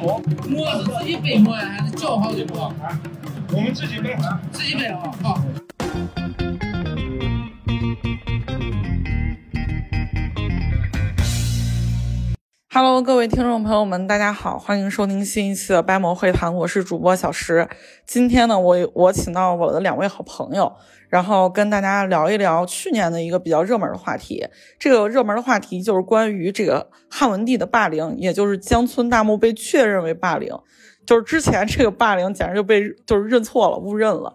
馍，馍是自己背馍呀，还是叫好的馍？我们自己背，自己背啊，好。Hello，各位听众朋友们，大家好，欢迎收听新一期的掰馍会谈，我是主播小石。今天呢，我我请到我的两位好朋友，然后跟大家聊一聊去年的一个比较热门的话题。这个热门的话题就是关于这个汉文帝的霸凌，也就是江村大墓被确认为霸凌，就是之前这个霸凌简直就被就是认错了，误认了，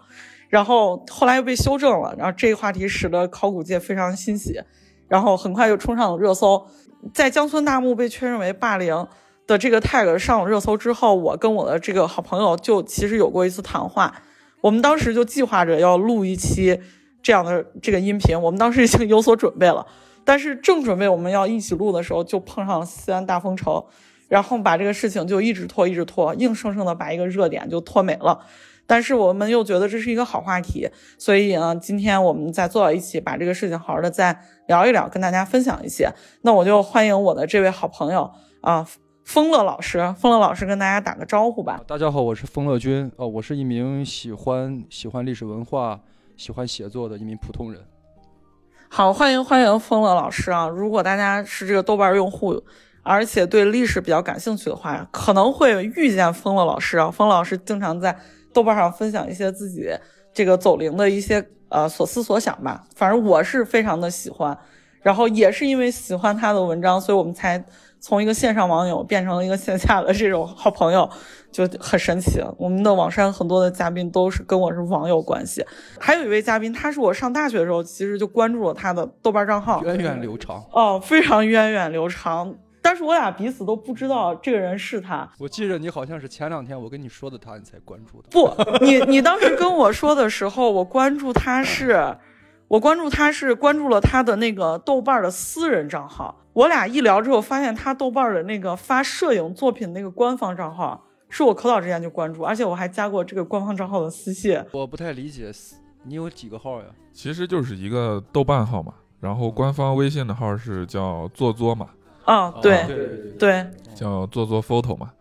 然后后来又被修正了，然后这个话题使得考古界非常欣喜，然后很快就冲上了热搜。在江村大木被确认为霸凌的这个 tag 上了热搜之后，我跟我的这个好朋友就其实有过一次谈话。我们当时就计划着要录一期这样的这个音频，我们当时已经有所准备了。但是正准备我们要一起录的时候，就碰上了西安大封城，然后把这个事情就一直拖，一直拖，硬生生的把一个热点就拖没了。但是我们又觉得这是一个好话题，所以呢，今天我们再坐到一起，把这个事情好好的再聊一聊，跟大家分享一些。那我就欢迎我的这位好朋友啊，丰乐老师。丰乐老师跟大家打个招呼吧。大家好，我是丰乐君，呃，我是一名喜欢喜欢历史文化、喜欢写作的一名普通人。好，欢迎欢迎丰乐老师啊！如果大家是这个豆瓣用户，而且对历史比较感兴趣的话，可能会遇见丰乐老师啊。丰乐老师经常在豆瓣上分享一些自己这个走灵的一些呃所思所想吧。反正我是非常的喜欢，然后也是因为喜欢他的文章，所以我们才从一个线上网友变成了一个线下的这种好朋友，就很神奇。我们的网山很多的嘉宾都是跟我是网友关系，还有一位嘉宾，他是我上大学的时候其实就关注了他的豆瓣账号，源远流长哦，非常源远流长。但是我俩彼此都不知道这个人是他。我记着你好像是前两天我跟你说的他，你才关注的。不，你你当时跟我说的时候，我关注他是，我关注他是关注了他的那个豆瓣的私人账号。我俩一聊之后，发现他豆瓣的那个发摄影作品那个官方账号，是我可早之前就关注，而且我还加过这个官方账号的私信。我不太理解，你有几个号呀？其实就是一个豆瓣号嘛，然后官方微信的号是叫做作嘛。啊、哦，对对对，叫做做 photo 嘛，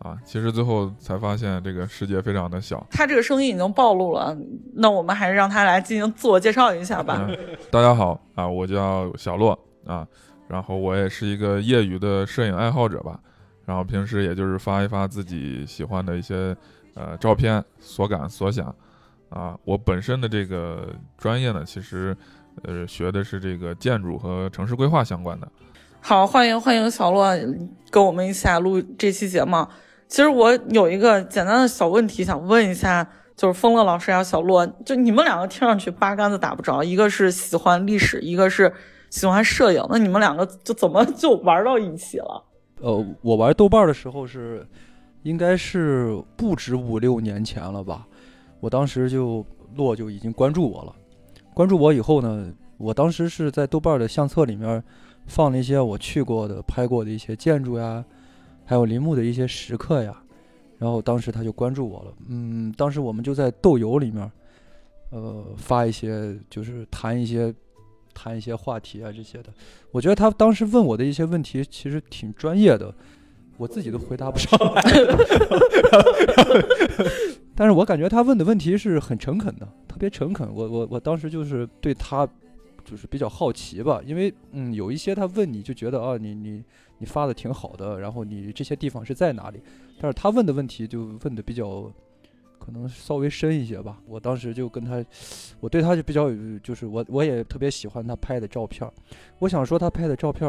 啊，其实最后才发现这个世界非常的小。他这个声音已经暴露了，那我们还是让他来进行自我介绍一下吧。嗯、大家好啊，我叫小洛啊，然后我也是一个业余的摄影爱好者吧，然后平时也就是发一发自己喜欢的一些呃照片，所感所想啊。我本身的这个专业呢，其实呃学的是这个建筑和城市规划相关的。好，欢迎欢迎小洛跟我们一起来录这期节目。其实我有一个简单的小问题想问一下，就是丰乐老师呀，小洛，就你们两个听上去八竿子打不着，一个是喜欢历史，一个是喜欢摄影，那你们两个就怎么就玩到一起了？呃，我玩豆瓣的时候是，应该是不止五六年前了吧？我当时就洛就已经关注我了，关注我以后呢，我当时是在豆瓣的相册里面。放了一些我去过的、拍过的一些建筑呀，还有林木的一些石刻呀，然后当时他就关注我了。嗯，当时我们就在豆油里面，呃，发一些就是谈一些谈一些话题啊这些的。我觉得他当时问我的一些问题其实挺专业的，我自己都回答不上来。但是我感觉他问的问题是很诚恳的，特别诚恳。我我我当时就是对他。就是比较好奇吧，因为嗯，有一些他问你就觉得啊，你你你发的挺好的，然后你这些地方是在哪里？但是他问的问题就问的比较可能稍微深一些吧。我当时就跟他，我对他就比较就是我我也特别喜欢他拍的照片。我想说他拍的照片，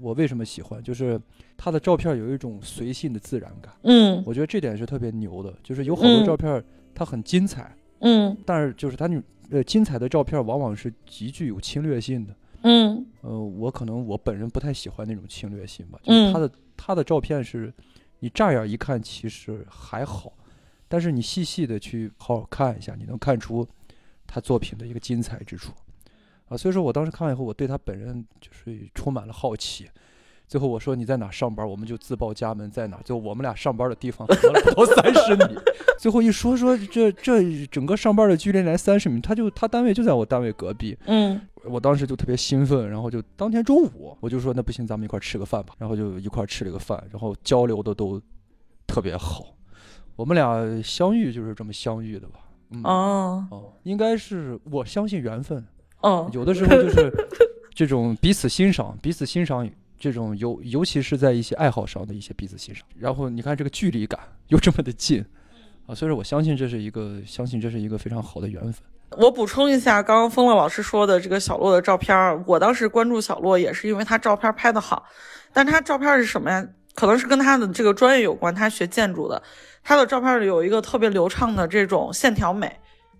我为什么喜欢？就是他的照片有一种随性的自然感。嗯，我觉得这点是特别牛的，就是有好多照片它很精彩。嗯，但是就是他那。呃，精彩的照片往往是极具有侵略性的。嗯，呃，我可能我本人不太喜欢那种侵略性吧。就是他的、嗯、他的照片是，你乍眼一看其实还好，但是你细细的去好好看一下，你能看出他作品的一个精彩之处。啊，所以说我当时看完以后，我对他本人就是充满了好奇。最后我说你在哪上班，我们就自报家门在哪。最后我们俩上班的地方隔了不到三十米。最后一说说这这整个上班的距离来三十米，他就他单位就在我单位隔壁。嗯，我当时就特别兴奋，然后就当天中午我就说那不行，咱们一块吃个饭吧。然后就一块吃了个饭，然后交流的都特别好。我们俩相遇就是这么相遇的吧？嗯哦，哦，应该是我相信缘分，嗯，有的时候就是这种彼此欣赏，彼此欣赏这种尤尤其是在一些爱好上的一些彼此欣赏。然后你看这个距离感又这么的近啊，所以说我相信这是一个相信这是一个非常好的缘分。我补充一下，刚刚风乐老师说的这个小洛的照片，我当时关注小洛也是因为他照片拍得好，但他照片是什么呀？可能是跟他的这个专业有关，他学建筑的，他的照片里有一个特别流畅的这种线条美，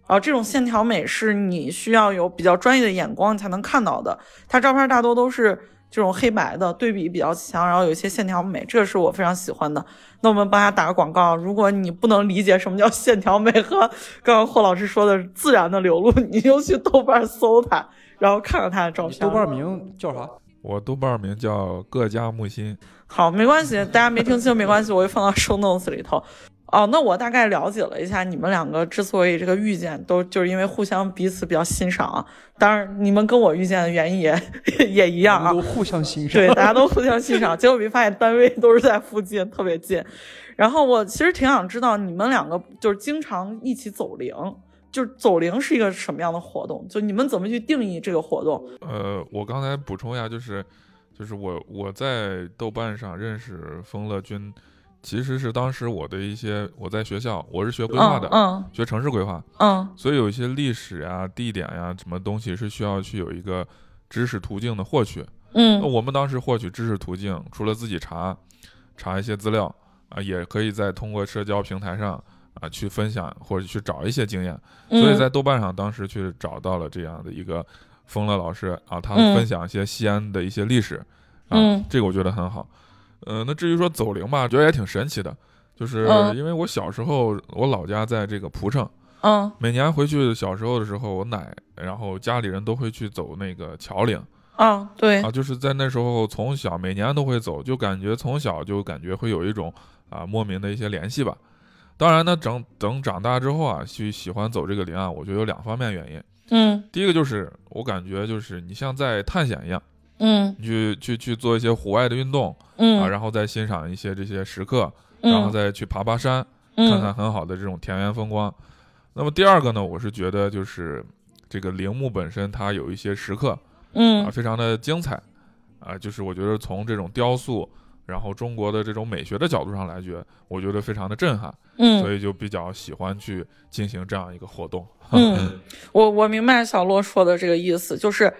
啊，这种线条美是你需要有比较专业的眼光才能看到的。他照片大多都是这种黑白的，对比比较强，然后有一些线条美，这是我非常喜欢的。那我们帮他打个广告，如果你不能理解什么叫线条美和刚刚霍老师说的自然的流露，你就去豆瓣搜他，然后看看他的照片。豆瓣名叫啥？我豆瓣名叫各家木心，好，没关系，大家没听清没关系，我会放到 show notes 里头。哦，那我大概了解了一下你们两个之所以这个遇见，都就是因为互相彼此比较欣赏啊。当然，你们跟我遇见的原因也也一样啊。都互相欣赏。对，大家都互相欣赏，结果没发现单位都是在附近，特别近。然后我其实挺想知道你们两个就是经常一起走灵，就是走灵是一个什么样的活动？就你们怎么去定义这个活动？呃，我刚才补充一下，就是就是我我在豆瓣上认识风乐君，其实是当时我的一些我在学校我是学规划的，嗯学城市规划，嗯所以有一些历史呀、地点呀什么东西是需要去有一个知识途径的获取。嗯嗯那我们当时获取知识途径，除了自己查查一些资料啊，也可以在通过社交平台上啊去分享或者去找一些经验。嗯，所以在豆瓣上当时去找到了这样的一个风乐老师啊，他嗯分享一些西安的一些历史啊，嗯这个我觉得很好。呃，那至于说走灵吧，觉得也挺神奇的，就是嗯因为我小时候我老家在这个蒲城，嗯每年回去小时候的时候，我奶然后家里人都会去走那个桥岭啊，对啊，，就是在那时候从小每年都会走，就感觉从小就感觉会有一种啊莫名的一些联系吧。当然呢，整等长大之后啊，去喜欢走这个林啊，我觉得有两方面原因。嗯第一个就是我感觉就是你像在探险一样，嗯去去去做一些户外的运动啊，嗯，然后再欣赏一些这些石刻，嗯然后再去爬爬山，嗯看看很好的这种田园风光。那么第二个呢，我是觉得就是这个陵墓本身它有一些石刻啊，嗯非常的精彩啊，就是我觉得从这种雕塑，然后中国的这种美学的角度上来觉，我觉得非常的震撼，嗯所嗯以就比较喜欢去进行这样一个活动。嗯，我我明白小洛说的这个意思，就是。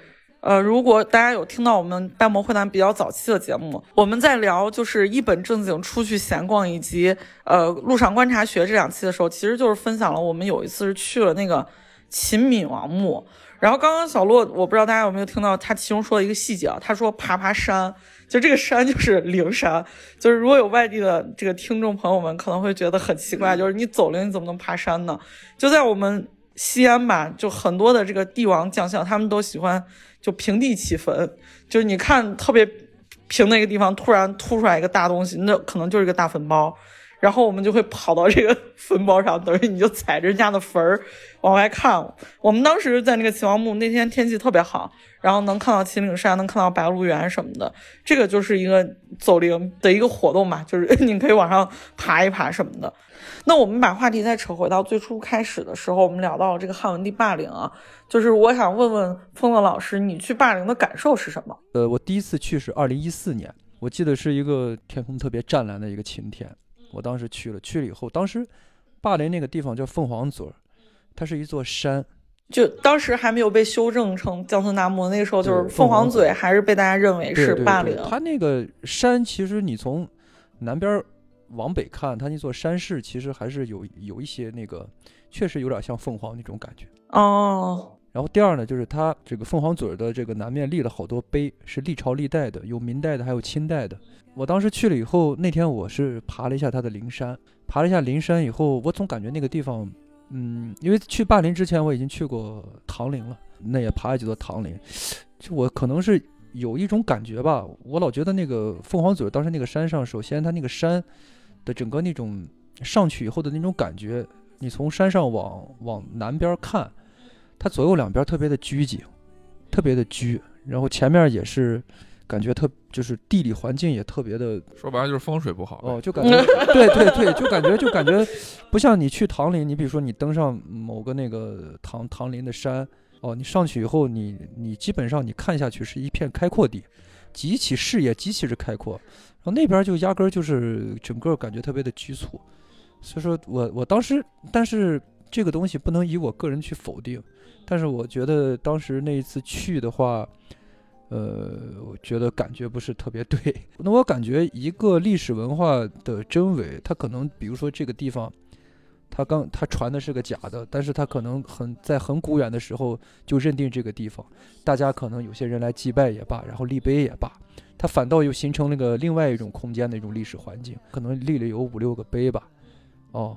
呃，如果大家有听到我们半魔会谈比较早期的节目，我们在聊就是一本正经出去闲逛以及呃路上观察学这两期的时候，其实就是分享了我们有一次是去了那个秦闵王墓。然后刚刚小洛，我不知道大家有没有听到他其中说的一个细节啊，他说爬爬山，就这个山就是灵山，就是如果有外地的这个听众朋友们可能会觉得很奇怪，就是你走灵你怎么能爬山呢？就在我们西安吧，就很多的这个帝王将相，他们都喜欢就平地起坟，就是你看特别平的一个地方，突然凸出来一个大东西，那可能就是一个大坟包。然后我们就会跑到这个 坟包上，等于你就踩着人家的坟儿往外看。我们当时在那个秦王墓，那天天气特别好，然后能看到秦岭山，能看到白鹿原什么的。这个就是一个走灵的一个活动嘛，就是 你可以往上爬一爬什么的。那我们把话题再扯回到最初开始的时候，我们聊到了这个汉文帝霸陵啊，就是我想问问风乐老师，你去霸陵的感受是什么？呃，我第一次去是二零一四年，我记得是一个天空特别湛蓝的一个晴天，我当时去了，去了以后，当时霸陵那个地方叫凤凰嘴儿，它是一座山，就当时还没有被修正成江村大墓，那个时候就是凤凰嘴嘴还是被大家认为是霸陵。它那个山其实你从南边儿往北看，它那座山势其实还是有有一些那个，确实有点像凤凰那种感觉。哦，然后第二呢，就是它这个凤凰嘴儿的这个南面立了好多碑，是历朝历代的，有明代的，还有清代的。我当时去了以后，那天我是爬了一下它的灵山，爬了一下灵山以后，我总感觉那个地方，嗯，因为去霸陵之前我已经去过唐陵了，那也爬了几座唐陵，就我可能是有一种感觉吧，我老觉得那个凤凰嘴儿当时那个山上，首先它那个山的整个那种上去以后的那种感觉，你从山上往往南边看。它左右两边特别的拘谨，特别的拘，然后前面也是感觉特就是地理环境也特别的说白了就是风水不好。哦，就感 觉对对对，就感觉就感觉不像你去唐林，你比如说你登上某个那个唐唐林的山，哦，你上去以后，你你基本上你看下去是一片开阔地，极其视野极其之开阔，然后那边就压根儿就是整个感觉特别的局促，所以说我我当时，但是这个东西不能以我个人去否定，但是我觉得当时那一次去的话。呃，我觉得感觉不是特别对。那我感觉一个历史文化的真伪，它可能，比如说这个地方，它刚他传的是个假的，但是他可能很在很古远的时候就认定这个地方，大家可能有些人来祭拜也罢，然后立碑也罢，他反倒又形成那个另外一种空间的一种历史环境，可能立了有五六个碑吧，哦。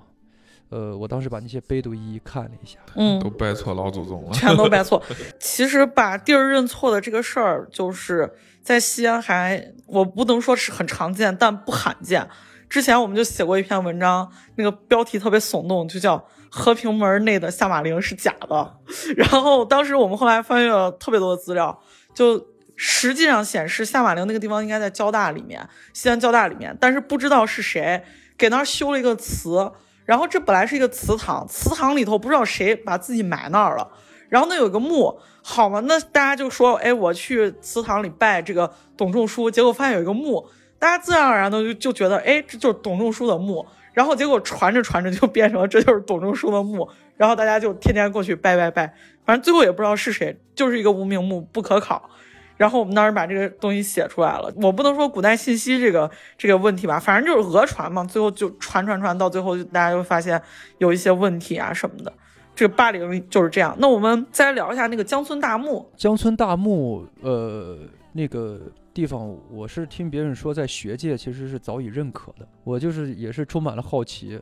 呃，我当时把那些碑都一一看了一下，嗯，都拜错老祖宗了，全都拜错。其实把地儿认错的这个事儿，就是在西安还我不能说是很常见，但不罕见。之前我们就写过一篇文章，那个标题特别耸动，就叫“和平门内的下马陵是假的”。然后当时我们后来翻阅了特别多的资料，就实际上显示下马陵那个地方应该在交大里面，西安交大里面，但是不知道是谁给那儿修了一个祠。然后这本来是一个祠堂，祠堂里头不知道谁把自己埋那儿了。然后那有个墓，好嘛，那大家就说，哎，我去祠堂里拜这个董仲舒，结果发现有一个墓，大家自然而然的就就觉得，哎，这就是董仲舒的墓。然后结果传着传着就变成了这就是董仲舒的墓，然后大家就天天过去拜拜拜，反正最后也不知道是谁，就是一个无名墓，不可考。然后我们当时把这个东西写出来了，我不能说古代信息这个这个问题吧，反正就是讹传嘛，最后就传传传到最后，大家就发现有一些问题啊什么的。这个霸陵就是这样。那我们再聊一下那个江村大墓。江村大墓，呃，那个地方我是听别人说，在学界其实是早已认可的。我就是也是充满了好奇，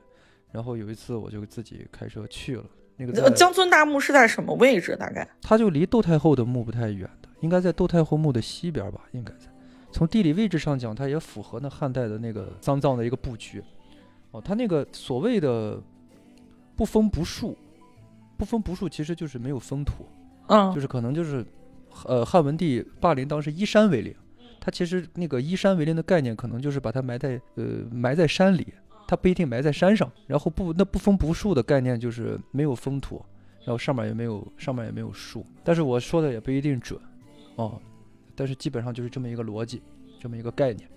然后有一次我就自己开车去了。那个江村大墓是在什么位置？大概？它就离窦太后的墓不太远的。应该在窦太后墓的西边吧？应该在。从地理位置上讲，它也符合那汉代的那个丧葬的一个布局。哦，它那个所谓的不封不树，不封不树其实就是没有封土。嗯，就是可能就是，呃，汉文帝霸陵当时依山为陵，他其实那个依山为林的概念，可能就是把它埋在呃埋在山里，它不一定埋在山上。然后不那不封不树的概念就是没有封土，然后上面也没有上面也没有树。但是我说的也不一定准。哦，但是基本上就是这么一个逻辑，这么一个概念。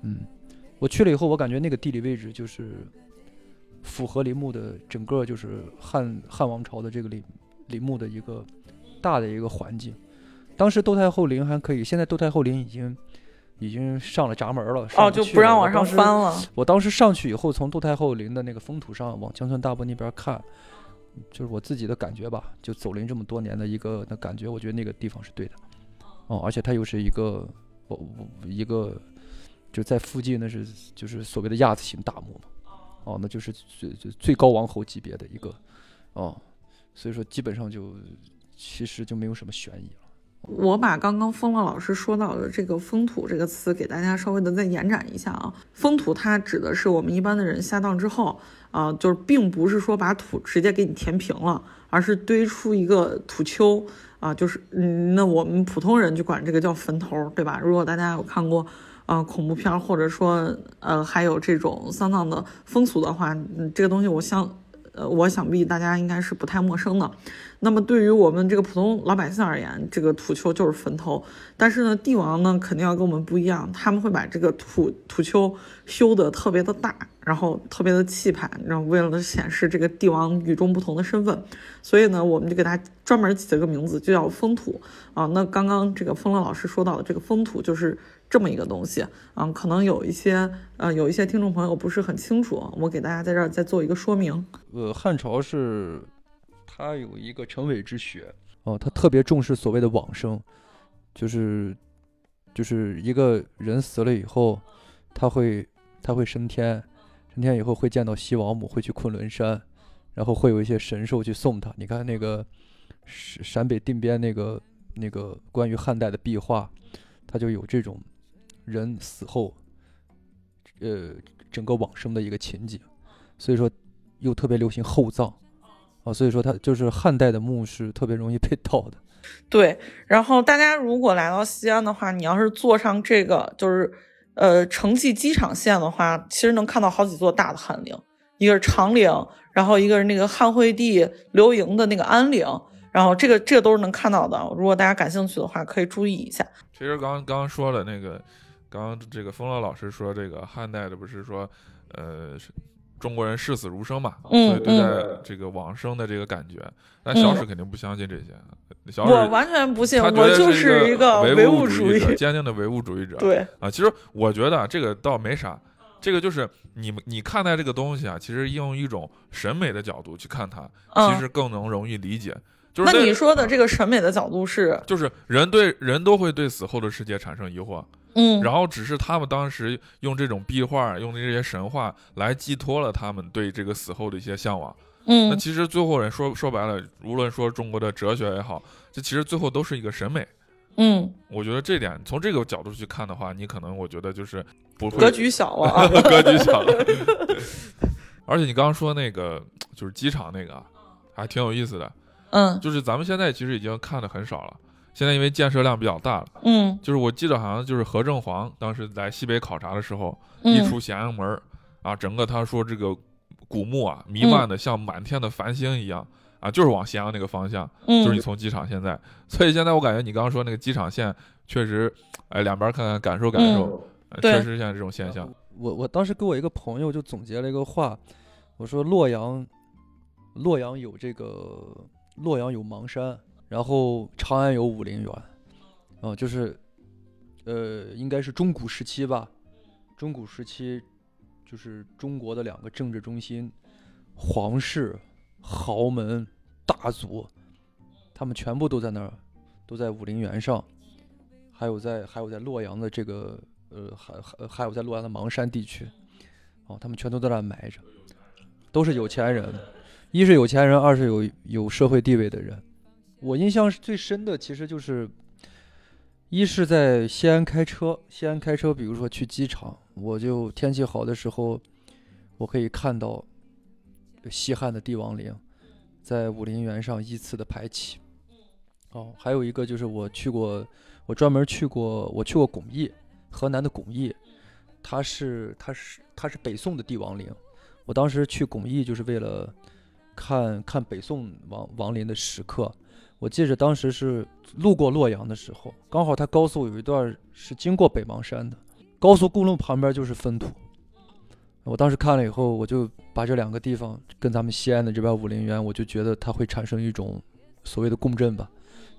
嗯，我去了以后，我感觉那个地理位置就是符合陵墓的整个就是汉汉王朝的这个陵陵墓的一个大的一个环境。当时窦太后陵还可以，现在窦太后陵已经已经上了闸门了，哦，就不让往上翻了。我当时上去以后，从窦太后陵的那个封土上往江村大墓那边看，就是我自己的感觉吧，就走陵这么多年的一个的感觉，我觉得那个地方是对的。哦，而且它又是一个，我我一个，就在附近，那是就是所谓的亚字形大墓嘛，哦，那就是最最最高王侯级别的一个，哦，所以说基本上就其实就没有什么悬疑了。我把刚刚风浪老师说到的这个封土这个词给大家稍微的再延展一下啊，封土它指的是我们一般的人下葬之后啊，就是并不是说把土直接给你填平了，而是堆出一个土丘。啊，就是嗯，那我们普通人就管这个叫坟头，对吧？如果大家有看过，呃，恐怖片或者说呃，还有这种丧葬的风俗的话，嗯，这个东西我想，呃，我想必大家应该是不太陌生的。那么对于我们这个普通老百姓而言，这个土丘就是坟头。但是呢，帝王呢肯定要跟我们不一样，他们会把这个土土丘修得特别的大，然后特别的气派，然后为了显示这个帝王与众不同的身份，所以呢，我们就给他专门起了个名字，就叫封土啊。那刚刚这个风乐老师说到的这个封土就是这么一个东西啊，可能有一些呃有一些听众朋友不是很清楚，我给大家在这儿再做一个说明。呃，汉朝是。他有一个成伪之学哦，他特别重视所谓的往生，就是就是一个人死了以后，他会他会升天，升天以后会见到西王母，会去昆仑山，然后会有一些神兽去送他。你看那个陕陕北定边那个那个关于汉代的壁画，它就有这种人死后，呃，整个往生的一个情景，所以说又特别流行厚葬。啊，所以说它就是汉代的墓是特别容易被盗的。对，然后大家如果来到西安的话，你要是坐上这个就是呃城际机场线的话，其实能看到好几座大的汉陵，一个是长陵，然后一个是那个汉惠帝刘盈的那个安陵，然后这个这个都是能看到的。如果大家感兴趣的话，可以注意一下。其实刚刚刚说了那个，刚刚这个风乐老师说这个汉代的不是说，呃，中国人视死如生嘛，嗯所以对待这个往生的这个感觉，但小史肯定不相信这些，小史我完全不信，他我就是一个唯唯物主义者，坚定的唯物主义者。对，啊，其实我觉得啊这个倒没啥，这个就是你们你看待这个东西啊，其实用一种审美的角度去看它，其嗯实更能容易理解。就是那你说的啊这个审美的角度是，就是人对人都会对死后的世界产生疑惑，嗯，然后只是他们当时用这种壁画、用这些神话来寄托了他们对这个死后的一些向往。嗯那嗯其实最后人说说白了，无论说中国的哲学也好，这其实最后都是一个审美。嗯，我觉得这点从这个角度去看的话，你可能我觉得就是不会格局小了啊，格局小了。而且你刚刚说那个就是机场那个啊，还挺有意思的。嗯就是咱们现在其实已经看的很少了，现在因为建设量比较大了。嗯就是我记得好像就是何正煌当时来西北考察的时候，一嗯出咸阳门儿啊，整个他说这个古墓啊弥嗯漫的像满天的繁星一样啊，就是往咸阳那个方向，嗯，就是你从机场现在，所以现在我感觉你刚刚说那个机场线确实，哎，两边看看感受感受，确实现在这种现象。我我当时给我一个朋友就总结了一个话，我说洛阳，洛阳有这个洛阳有邙山，然后长安有武陵源，啊、就是，呃，应该是中古时期吧，中古时期就是中国的两个政治中心，皇室、豪门、大族，他们全部都在那儿，都在武陵源上，还有在还有在洛阳的这个呃，还还还有在洛阳的邙山地区，哦，他们全都在那埋着，都是有钱人，一是有钱人，二是有有社会地位的人。我印象最深的，其实就是，一是在西安开车，西安开车，比如说去机场，我就天气好的时候，我可以看到西汉的帝王陵在武陵源上依次的排起。哦，还有一个就是我去过，我专门去过，我去过巩义，河南的巩义，它是它是它是北宋的帝王陵。我当时去巩义就是为了看看北宋王王陵的石刻。我记着当时是路过洛阳的时候，刚好它高速有一段是经过北邙山的，高速公路旁边就是分土。我当时看了以后，我就把这两个地方跟咱们西安的这边武陵源，我就觉得它会产生一种所谓的共振吧，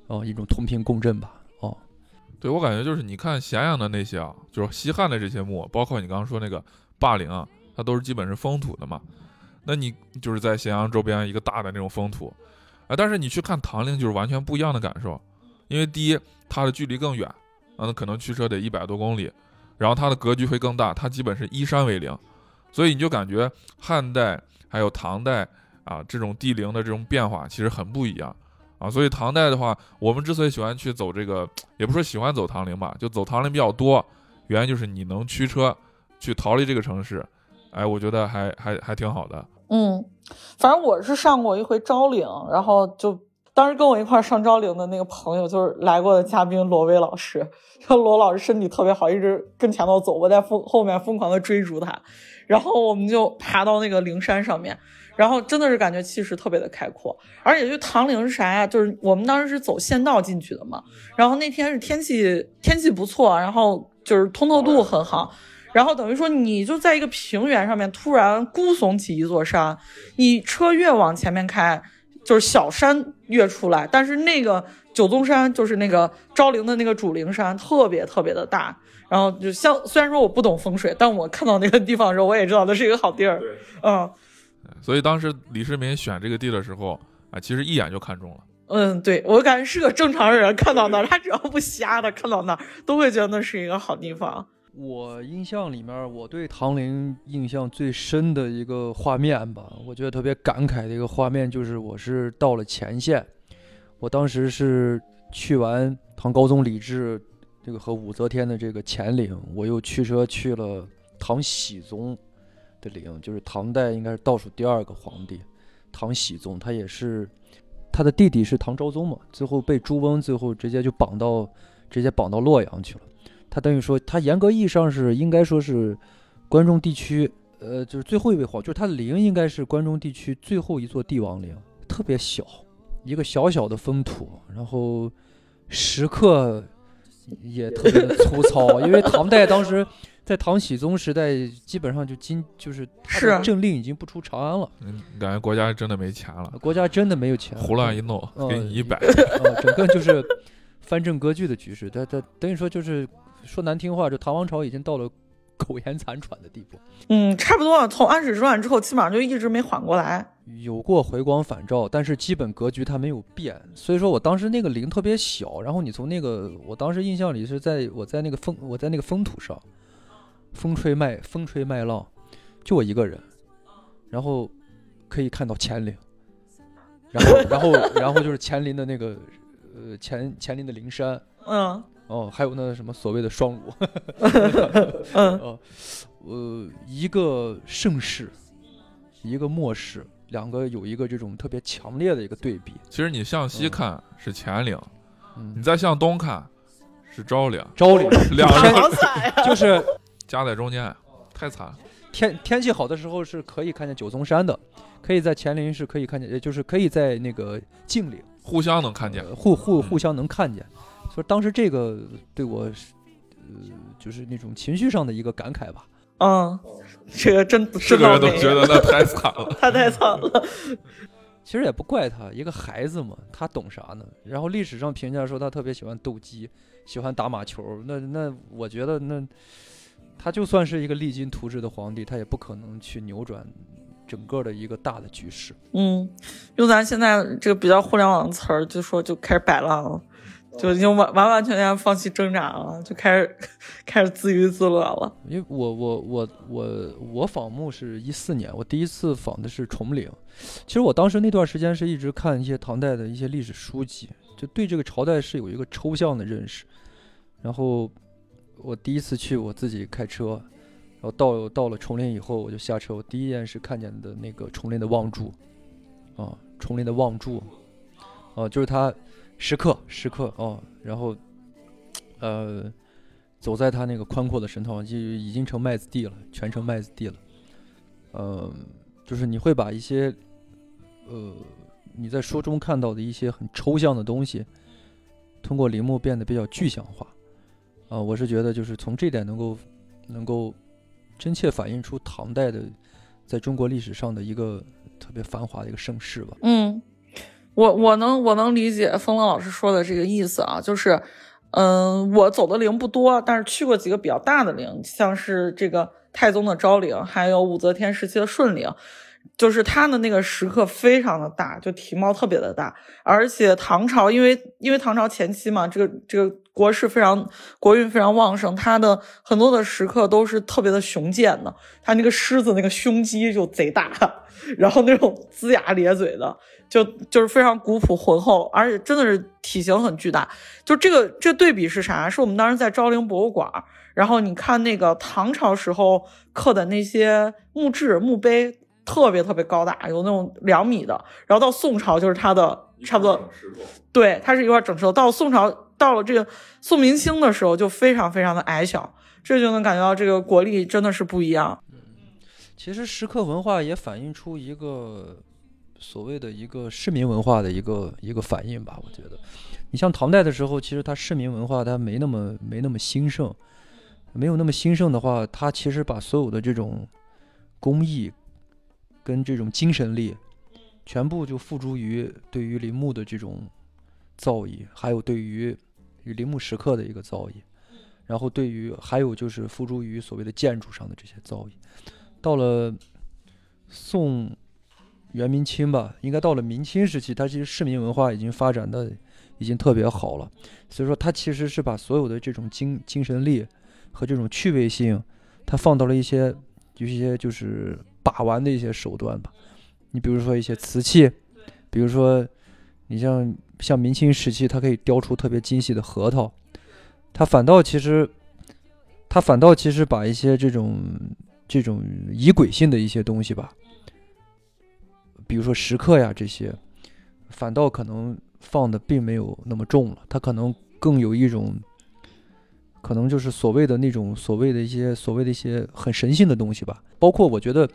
哦，一种同频共振吧，哦，对我感觉就是你看咸阳的那些啊，就是西汉的这些墓，包括你刚刚说那个霸陵啊，它都是基本是封土的嘛。那你就是在咸阳周边一个大的那种封土，啊，但是你去看唐陵就是完全不一样的感受，因为第一它的距离更远，啊，那可能驱车得一百多公里，然后它的格局会更大，它基本是依山为陵，所以你就感觉汉代还有唐代啊这种帝陵的这种变化其实很不一样。啊，所以唐代的话，我们之所以喜欢去走这个，也不说喜欢走唐陵吧，就走唐陵比较多，原因就是你能驱车去逃离这个城市，哎，我觉得还还还挺好的。嗯，反正我是上过一回昭陵，然后就当时跟我一块上昭陵的那个朋友就是来过的嘉宾罗威老师，然后罗老师身体特别好，一直跟前头走，我在疯后面疯狂的追逐他，然后我们就爬到那个灵山上面。然后真的是感觉气势特别的开阔，而且就唐陵是啥呀？就是我们当时是走县道进去的嘛，然后那天是天气天气不错，然后就是通透度很好，然后等于说你就在一个平原上面突然孤耸起一座山，你车越往前面开，就是小山越出来，但是那个九宗山就是那个昭陵的那个主陵山，特别特别的大。然后就像虽然说我不懂风水，但我看到那个地方的时候，我也知道那是一个好地儿。嗯所以当时李世民选这个地的时候，啊，其实一眼就看中了。嗯，对我感觉是个正常人看到那儿，他只要不瞎的看到那儿，都会觉得那是一个好地方。我印象里面，我对唐陵印象最深的一个画面吧，我觉得特别感慨的一个画面，就是我是到了前线，我当时是去完唐高宗李治这个和武则天的这个乾陵，我又驱车去了唐僖宗的陵，就是唐代应该是倒数第二个皇帝，唐僖宗，他也是他的弟弟是唐昭宗嘛，最后被朱温最后直接就绑到直接绑到洛阳去了。他等于说，他严格意义上是应该说是关中地区，呃，就是最后一位皇，就是他的陵应该是关中地区最后一座帝王陵，特别小，一个小小的封土，然后石刻也特别的粗糙，因为唐代当时在唐僖宗时代，基本上就今就是是政令已经不出长安了，嗯，感觉国家真的没钱了，国家真的没有钱，胡乱一弄，嗯给你一百，呃，整个就是藩镇割据的局势。他他等于说就是说难听话，就唐王朝已经到了苟延残喘的地步，嗯，差不多。从安史之乱之后，基本上就一直没缓过来。有过回光返照，但是基本格局它没有变。所以说我当时那个陵特别小，然后你从那个我当时印象里是在我在那个风我在那个风土上，风吹麦风吹麦浪，就我一个人，然后可以看到乾陵，然后然后然后就是乾陵的那个呃乾乾陵的灵山。嗯哦，还有那什么所谓的双乳，嗯 呃，呃，一个盛世，一个末世，两个有一个这种特别强烈的一个对比。其实你向西嗯看是乾陵，嗯你，再向东看是昭陵，昭陵 两个好惨呀！就是 夹在中间，太惨了。天天气好的时候是可以看见九宗山的，可以在乾陵是可以看见，也就是可以在那个晋陵互相能看见，呃互互嗯互相能看见。所以当时这个对我是，呃，就是那种情绪上的一个感慨吧。嗯，这个真是个人都觉得那太惨了。他太惨了。其实也不怪他，一个孩子嘛，他懂啥呢？然后历史上评价说他特别喜欢斗鸡，喜欢打马球。那那我觉得那他就算是一个励精图治的皇帝，他也不可能去扭转整个的一个大的局势。嗯，用咱现在这个比较互联网的词儿，就说就开始摆烂了，就已经完完完全全放弃挣扎了，就开始开始自娱自乐了。因为我我我我我访墓是一四年，我第一次访的是崇陵。其实我当时那段时间是一直看一些唐代的一些历史书籍，就对这个朝代是有一个抽象的认识。然后我第一次去，我自己开车，然后到到了崇陵以后，我就下车，我第一件事看见的那个崇陵的望柱，啊，崇陵的望柱，啊，就是它石刻石刻哦，然后呃。走在他那个宽阔的神堂，就已经成麦子地了，全成麦子地了。嗯、就是你会把一些，呃，你在书中看到的一些很抽象的东西，通过陵墓变得比较具象化。啊、我是觉得就是从这点能够，能够真切反映出唐代的，在中国历史上的一个特别繁华的一个盛世吧。嗯，我我能我能理解风乐老师说的这个意思啊，就是，嗯、我走的陵不多，但是去过几个比较大的陵，像是这个太宗的昭陵，还有武则天时期的顺陵。就是它的那个石刻非常的大，就体貌特别的大，而且唐朝因为因为唐朝前期嘛，这个这个国势非常国运非常旺盛，它的很多的石刻都是特别的雄健的，它那个狮子那个胸肌就贼大，然后那种龇牙咧嘴的，就就是非常古朴浑厚，而且真的是体型很巨大。就这个这对比是啥？是我们当时在昭陵博物馆，然后你看那个唐朝时候刻的那些墓志墓碑。特别特别高大，有那种两米的，然后到宋朝就是它的差不多，对，它是一块整石头。到宋朝，到了这个宋明清的时候，就非常非常的矮小，这就能感觉到这个国力真的是不一样。其实石刻文化也反映出一个所谓的一个市民文化的一个一个反应吧。我觉得，你像唐代的时候，其实它市民文化它没那么没那么兴盛，没有那么兴盛的话，它其实把所有的这种工艺跟这种精神力，全部就付诸于对于陵墓的这种造诣，还有对于与陵墓石刻的一个造诣，然后对于还有就是付诸于所谓的建筑上的这些造诣。到了宋元明清吧，应该到了明清时期，它其实市民文化已经发展的已经特别好了，所以说它其实是把所有的这种精精神力和这种趣味性，它放到了一些有一些就是把玩的一些手段吧。你比如说一些瓷器，比如说你像像明清时期，它可以雕出特别精细的核桃，它反倒其实它反倒其实把一些这种这种仪轨性的一些东西吧，比如说石刻呀这些，反倒可能放的并没有那么重了，它可能更有一种，可能就是所谓的那种所谓的一些所谓的一些很神性的东西吧。包括我觉得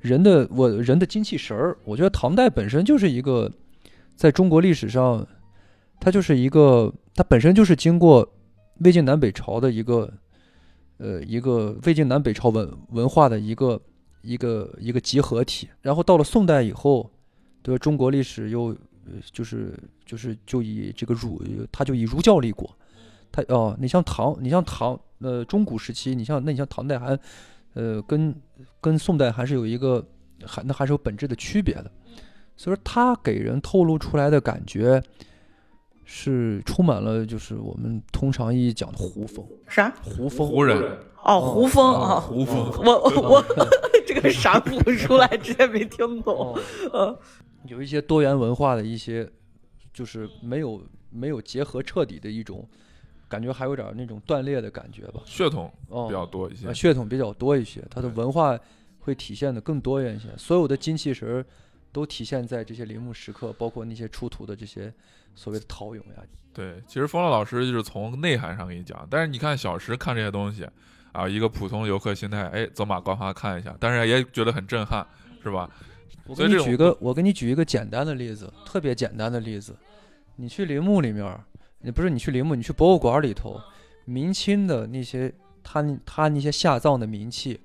人的我人的精气神儿，我觉得唐代本身就是一个在中国历史上，它就是一个它本身就是经过魏晋南北朝的一个呃一个魏晋南北朝文文化的一个一个一个集合体。然后到了宋代以后，对吧？中国历史又就是就是就以这个儒，他就以儒教立国。他哦，你像唐，你像唐呃中古时期，你像那你像唐代还呃跟跟宋代还是有一个还那还是有本质的区别的。所以说，他给人透露出来的感觉是充满了就是我们通常意义讲的胡风，啥？胡风，胡人。哦，胡风啊，胡风，我我我这个啥不出来，直接没听懂。哦。嗯。有一些多元文化的一些，就是没有没有结合彻底的一种感觉，还有点那种断裂的感觉吧。血统哦，比较多一些啊，。血统比较多一些，它的文化会体现的更多元一些，所有的精气神儿都体现在这些陵墓石刻，包括那些出土的这些所谓的陶俑呀。对，其实风乐老师就是从内涵上给你讲，但是你看小时看这些东西啊，一个普通游客心态，哎，走马观花看一下，但是也觉得很震撼，是吧？我给你举个，我给你举一个简单的例子，特别简单的例子，你去陵墓里面儿，你不是你去陵墓，你去博物馆里头，明清的那些他他那些下葬的冥器，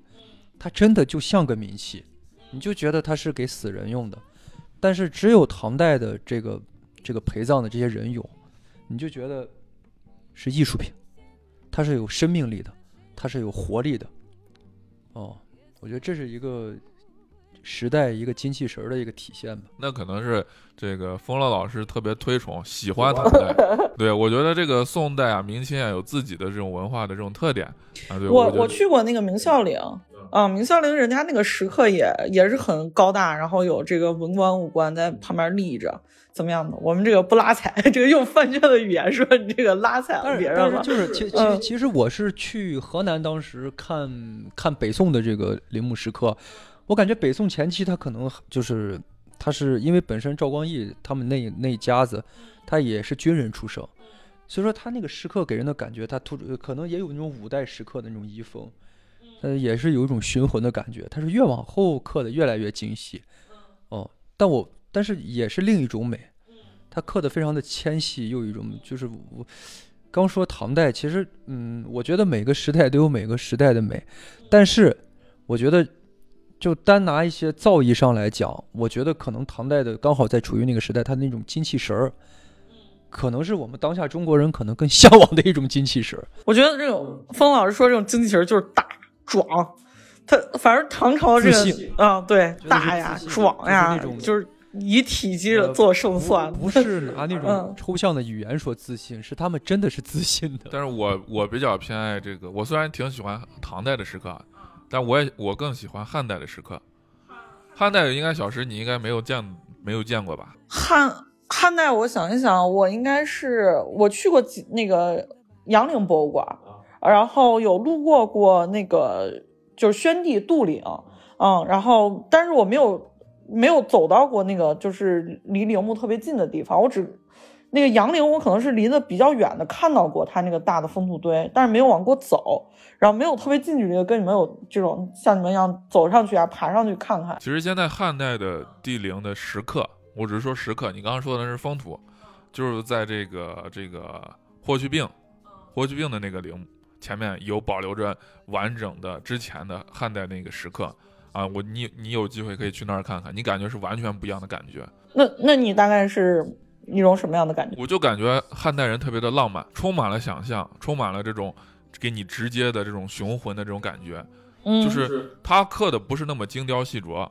它真的就像个冥器，你就觉得它是给死人用的，但是只有唐代的这个这个陪葬的这些人俑，你就觉得是艺术品，它是有生命力的，它是有活力的，哦，我觉得这是一个时代一个精气神儿的一个体现吧。那可能是这个风乐老师特别推崇、喜欢唐代。对我觉得这个宋代啊、明清啊有自己的这种文化的这种特点啊。对，我我去过那个明孝陵，啊，明孝陵人家那个石刻也也是很高大，然后有这个文官武官在旁边立着，怎么样的？我们这个不拉踩，这个用范圈的语言说你这个拉踩了别人了。但是就是其其其实我是去河南当时看看北宋的这个陵墓石刻，我感觉北宋前期他可能就是他是因为本身赵光义他们那那一家子，他也是军人出身，所以说他那个石刻给人的感觉，他突出可能也有那种五代石刻的那种遗风，呃，也是有一种寻魂的感觉。他是越往后刻的越来越精细，哦，但我但是也是另一种美，他刻的非常的纤细，又一种就是我刚说唐代，其实嗯，我觉得每个时代都有每个时代的美，但是我觉得就单拿一些造诣上来讲，我觉得可能唐代的刚好在处于那个时代，他那种精气神儿，可能是我们当下中国人可能更向往的一种精气神儿。我觉得这种方老师说这种精气神儿就是大壮，他反正唐朝这个啊，对大呀壮呀，就是就是以体积呃做胜算。不是拿那种嗯抽象的语言说自信，是他们真的是自信的。但是我我比较偏爱这个，我虽然挺喜欢唐代的石刻，但我也我更喜欢汉代的石刻。汉代应该小时你应该没有见没有见过吧？汉汉代，我想一想，我应该是我去过几那个杨陵博物馆，然后有路过过那个就是宣帝杜陵，嗯，然后但是我没有没有走到过那个就是离陵墓特别近的地方，我只那个杨陵我可能是离得比较远的看到过它那个大的封土堆，但是没有往过走，然后没有特别近距离的跟你们有这种像你们一样走上去啊，爬上去看看。其实现在汉代的帝陵的石刻，我只是说石刻，你刚刚说的是封土，就是在这个这个霍去病，霍去病的那个陵前面有保留着完整的之前的汉代那个石刻啊，我你你有机会可以去那儿看看，你感觉是完全不一样的感觉。那那你大概是一种什么样的感觉？我就感觉汉代人特别的浪漫，充满了想象，充满了这种给你直接的这种雄浑的这种感觉。嗯，就是他刻的不是那么精雕细琢，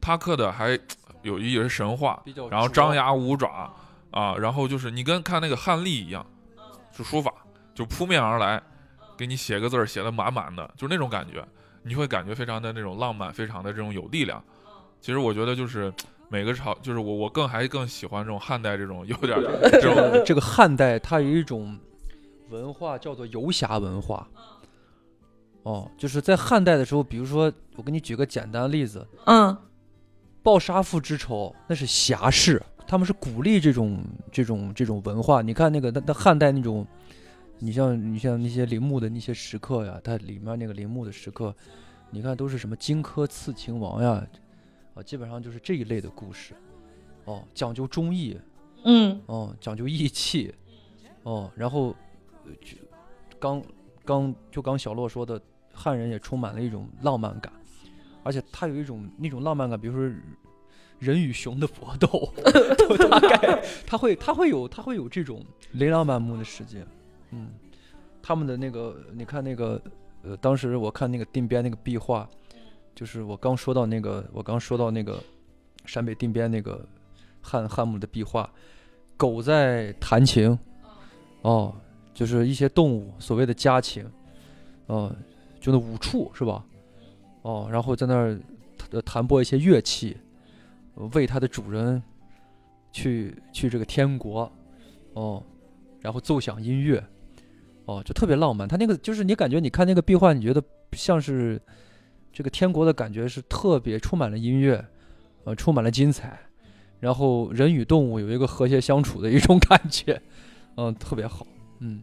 他刻的还有一些神话，然后张牙舞爪啊，然后就是你跟看那个汉隶一样，就书法就扑面而来，给你写个字儿写的满满的，就是那种感觉，你会感觉非常的那种浪漫，非常的这种有力量。其实我觉得就是每个朝，就是我我更还更喜欢这种汉代这种有点这种呃这个汉代它有一种文化叫做游侠文化。哦，就是在汉代的时候，比如说我给你举个简单的例子，嗯报杀父之仇那是侠士，他们是鼓励这种这种这种文化。你看那个那那汉代那种，你像你像那些陵墓的那些石刻呀，它里面那个陵墓的石刻，你看都是什么荆轲刺秦王呀，啊，基本上就是这一类的故事。哦，讲究忠义，嗯。哦，讲究义气，哦，然后呃就刚刚就刚小洛说的，汉人也充满了一种浪漫感，而且他有一种那种浪漫感，比如说人与熊的搏斗，就大概他会他会有他会有这种琳琅满目的世界，嗯，他们的那个你看那个呃，当时我看那个定边那个壁画，就是我刚说到那个我刚说到那个陕北定边那个汉汉墓的壁画，狗在弹琴，哦，就是一些动物所谓的家禽，哦，就那五畜是吧？哦，然后在那儿呃弹拨一些乐器，呃为它的主人去去这个天国，哦，然后奏响音乐，哦，就特别浪漫。它那个就是你感觉你看那个壁画，你觉得像是这个天国的感觉是特别充满了音乐，呃，充满了精彩，然后人与动物有一个和谐相处的一种感觉，嗯，特别好，嗯。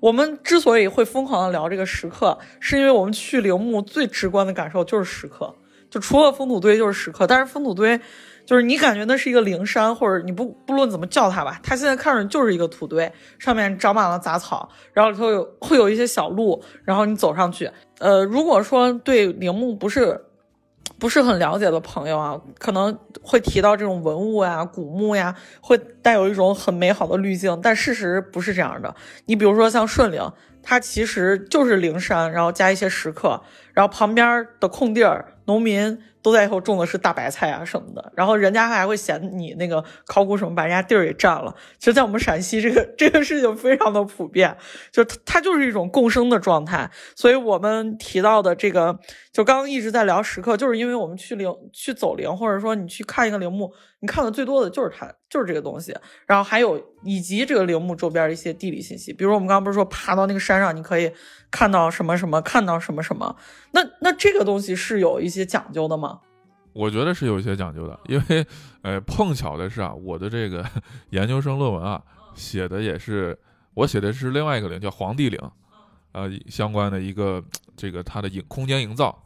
我们之所以会疯狂的聊这个时刻，是因为我们去陵墓最直观的感受就是时刻，就除了封土堆就是时刻。但是封土堆，就是你感觉那是一个灵山，或者你不不论怎么叫它吧，它现在看着就是一个土堆，上面长满了杂草，然后里头有会有一些小路，然后你走上去。呃，如果说对陵墓不是不是很了解的朋友啊，可能会提到这种文物呀、古墓呀，会带有一种很美好的滤镜，但事实不是这样的。你比如说像顺陵，它其实就是灵山，然后加一些石刻，然后旁边的空地儿，农民都在以后种的是大白菜啊什么的，然后人家还会嫌你那个考古什么把人家地儿给占了。其实，在我们陕西，这个 这个事情非常的普遍，就它它就是一种共生的状态。所以我们提到的这个，就刚刚一直在聊石刻，就是因为我们去陵去走陵，或者说你去看一个陵墓，你看的最多的就是它，就是这个东西。然后还有以及这个陵墓周边的一些地理信息，比如我们刚刚不是说爬到那个山上，你可以看到什么什么，看到什么什么。那那这个东西是有一些讲究的吗？我觉得是有一些讲究的，因为呃碰巧的是啊，我的这个 研究生论文啊写的也是我写的是另外一个陵叫黄帝陵，呃相关的一个这个它的营空间营造，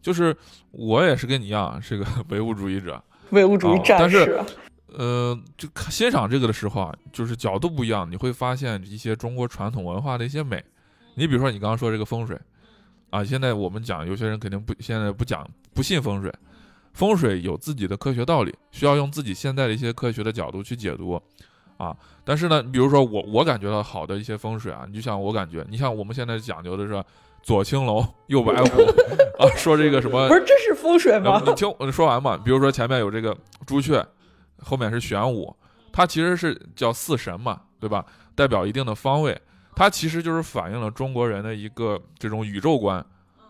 就是我也是跟你一样是个 唯物主义者，唯物主义哦战士，但是呃，就看欣赏这个的时候啊，就是角度不一样，你会发现一些中国传统文化的一些美。你比如说你刚刚说这个风水，啊，现在我们讲有些人肯定不现在不讲不信风水，风水有自己的科学道理，需要用自己现在的一些科学的角度去解读，啊，但是呢，比如说我我感觉到好的一些风水啊，你就像我感觉，你像我们现在讲究的是左青龙右白虎啊，说这个什么不是这是风水吗？呃你听我说完嘛。比如说前面有这个朱雀，后面是玄武，它其实是叫四神嘛，对吧？代表一定的方位，它其实就是反映了中国人的一个这种宇宙观。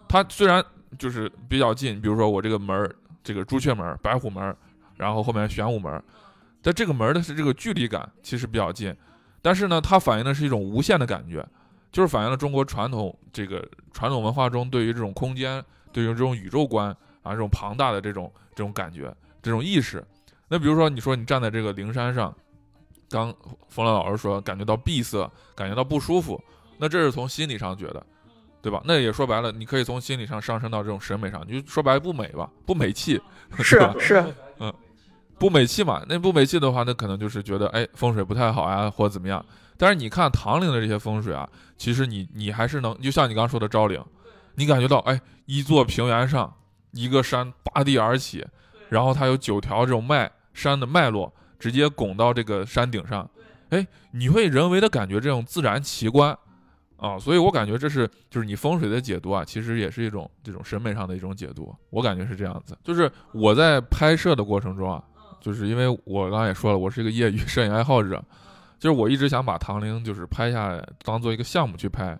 它虽然就是比较近，比如说我这个门儿，这个朱雀门儿、白虎门儿，然后后面玄武门儿，在这个门儿的是这个距离感其实比较近，但是呢，它反映的是一种无限的感觉，就是反映了中国传统这个传统文化中对于这种空间、对于这种宇宙观啊这种庞大的这种这种感觉、这种意识。那比如说，你说你站在这个灵山上，刚冯乐老师说感觉到闭塞，感觉到不舒服，那这是从心理上觉得，对吧？那也说白了，你可以从心理上上升到这种审美上，你就说白了不美吧，不美气，是吧是，不美气嘛，那不美气的话，那可能就是觉得哎风水不太好呀，或者怎么样。但是你看唐陵的这些风水啊，其实你你还是能，就像你刚刚说的昭陵，你感觉到哎一座平原上一个山拔地而起，然后它有九条这种脉山的脉络直接拱到这个山顶上，哎，你会人为的感觉这种自然奇观啊，所以我感觉这是就是你风水的解读啊，其实也是一种这种审美上的一种解读，我感觉是这样子。就是我在拍摄的过程中啊。就是因为我刚刚也说了，我是一个业余摄影爱好者，就是我一直想把唐陵就是拍下来，当做一个项目去拍，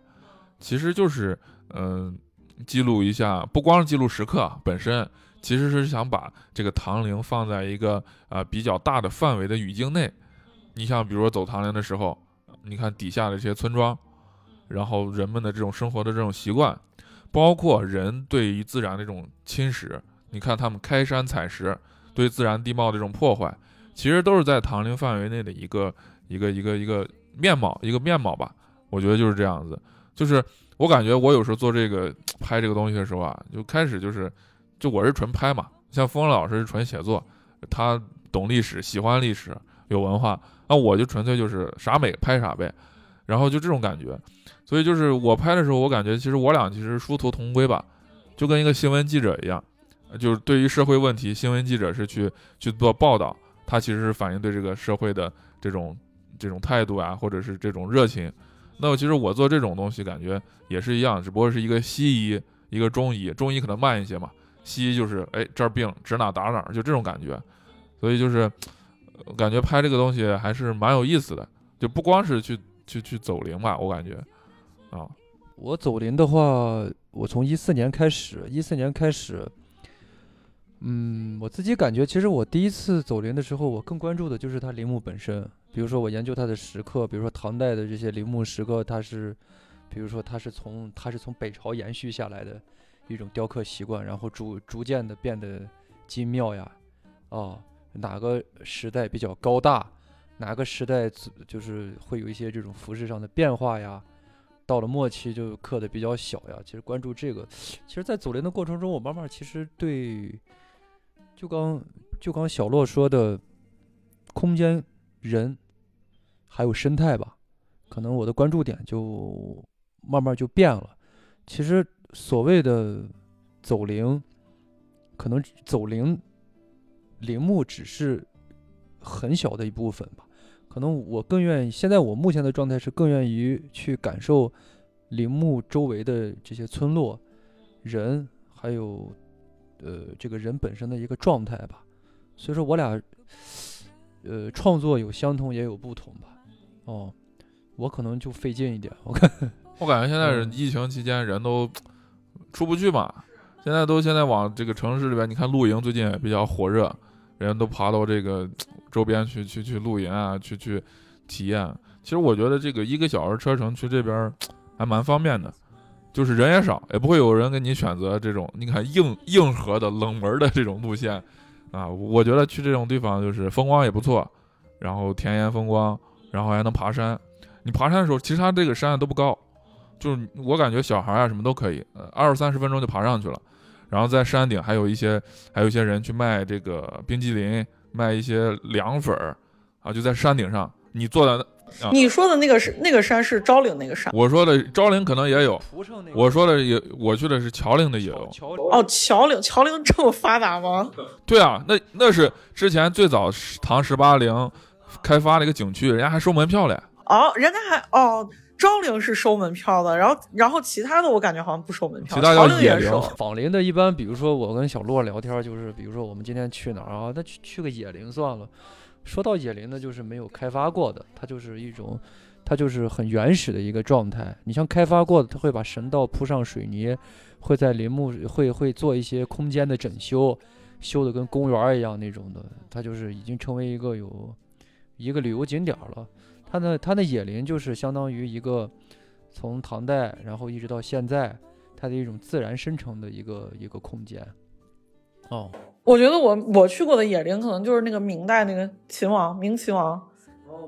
其实就是嗯、记录一下，不光是记录时刻啊本身，其实是想把这个唐陵放在一个啊、比较大的范围的语境内。你像比如说走唐陵的时候，你看底下的这些村庄，然后人们的这种生活的这种习惯，包括人对于自然的这种侵蚀，你看他们开山采石，对自然地貌的这种破坏，其实都是在唐陵范围内的一个一个一个一个面貌，一个面貌吧。我觉得就是这样子，就是我感觉我有时候做这个拍这个东西的时候啊，就开始就是，就我是纯拍嘛，像风老师是纯写作，他懂历史，喜欢历史，有文化，那我就纯粹就是啥美拍啥呗，然后就这种感觉，所以就是我拍的时候，我感觉其实我俩其实殊途同归吧，就跟一个新闻记者一样，就是对于社会问题，新闻记者是去去做报道，他其实是反映对这个社会的这种这种态度啊，或者是这种热情。那么其实我做这种东西，感觉也是一样，只不过是一个西医，一个中医，中医可能慢一些嘛，西医就是哎这儿病指哪打哪，就这种感觉。所以就是感觉拍这个东西还是蛮有意思的，就不光是去去去走灵吧，我感觉啊，我走灵的话，我从一四年开始，一四年开始，嗯，我自己感觉，其实我第一次走林的时候，我更关注的就是它陵墓本身。比如说，我研究它的石刻，比如说唐代的这些陵墓石刻，它是，比如说它是从它是从北朝延续下来的一种雕刻习惯，然后逐逐渐的变得精妙呀，啊，哪个时代比较高大，哪个时代就是会有一些这种服饰上的变化呀。到了末期就刻的比较小呀。其实关注这个，其实，在走林的过程中，我慢慢其实对，就刚就刚小洛说的，空间、人还有生态吧，可能我的关注点就慢慢就变了。其实所谓的走灵，可能走灵陵墓只是很小的一部分吧。可能我更愿意，现在我目前的状态是更愿意去感受陵墓周围的这些村落、人，还有呃这个人本身的一个状态吧。所以说我俩呃创作有相同也有不同吧。哦，我可能就费劲一点，我感 我感觉现在是嗯疫情期间人都出不去嘛，现在都现在往这个城市里边，你看露营最近也比较火热，人都爬到这个周边去去去露营啊，去去体验。其实我觉得这个一个小时车程去这边儿还蛮方便的，就是人也少，也不会有人给你选择这种你看硬硬核的冷门的这种路线啊。我觉得去这种地方就是风光也不错，然后田园风光，然后还能爬山。你爬山的时候，其实它这个山都不高，就是我感觉小孩啊什么都可以，二三十分钟就爬上去了。然后在山顶还有一些还有一些人去卖这个冰激凌，卖一些凉粉儿啊，就在山顶上，你坐在那，你说的那个是那个山是昭陵那个山我说的昭陵可能也有，那个我说的也我去的是桥陵的也有。桥哦，桥陵桥陵这么发达吗？对啊，那那是之前最早唐十八陵开发的一个景区，人家还收门票嘞。哦，人家还哦，昭陵是收门票的，然后然后其他的我感觉好像不收门票，其他叫桥陵野陵也收。访林的，一般比如说我跟小洛聊天，就是比如说我们今天去哪儿啊？那去去个野林算了。说到野林呢，就是没有开发过的，它就是一种，它就是很原始的一个状态。你像开发过的，它会把神道铺上水泥，会在林木会会做一些空间的整修，修的跟公园一样那种的，它就是已经成为一个有一个旅游景点了。它的它的野林就是相当于一个从唐代然后一直到现在，它的一种自然生成的一个一个空间。哦，我觉得我我去过的野陵可能就是那个明代那个秦王明秦王，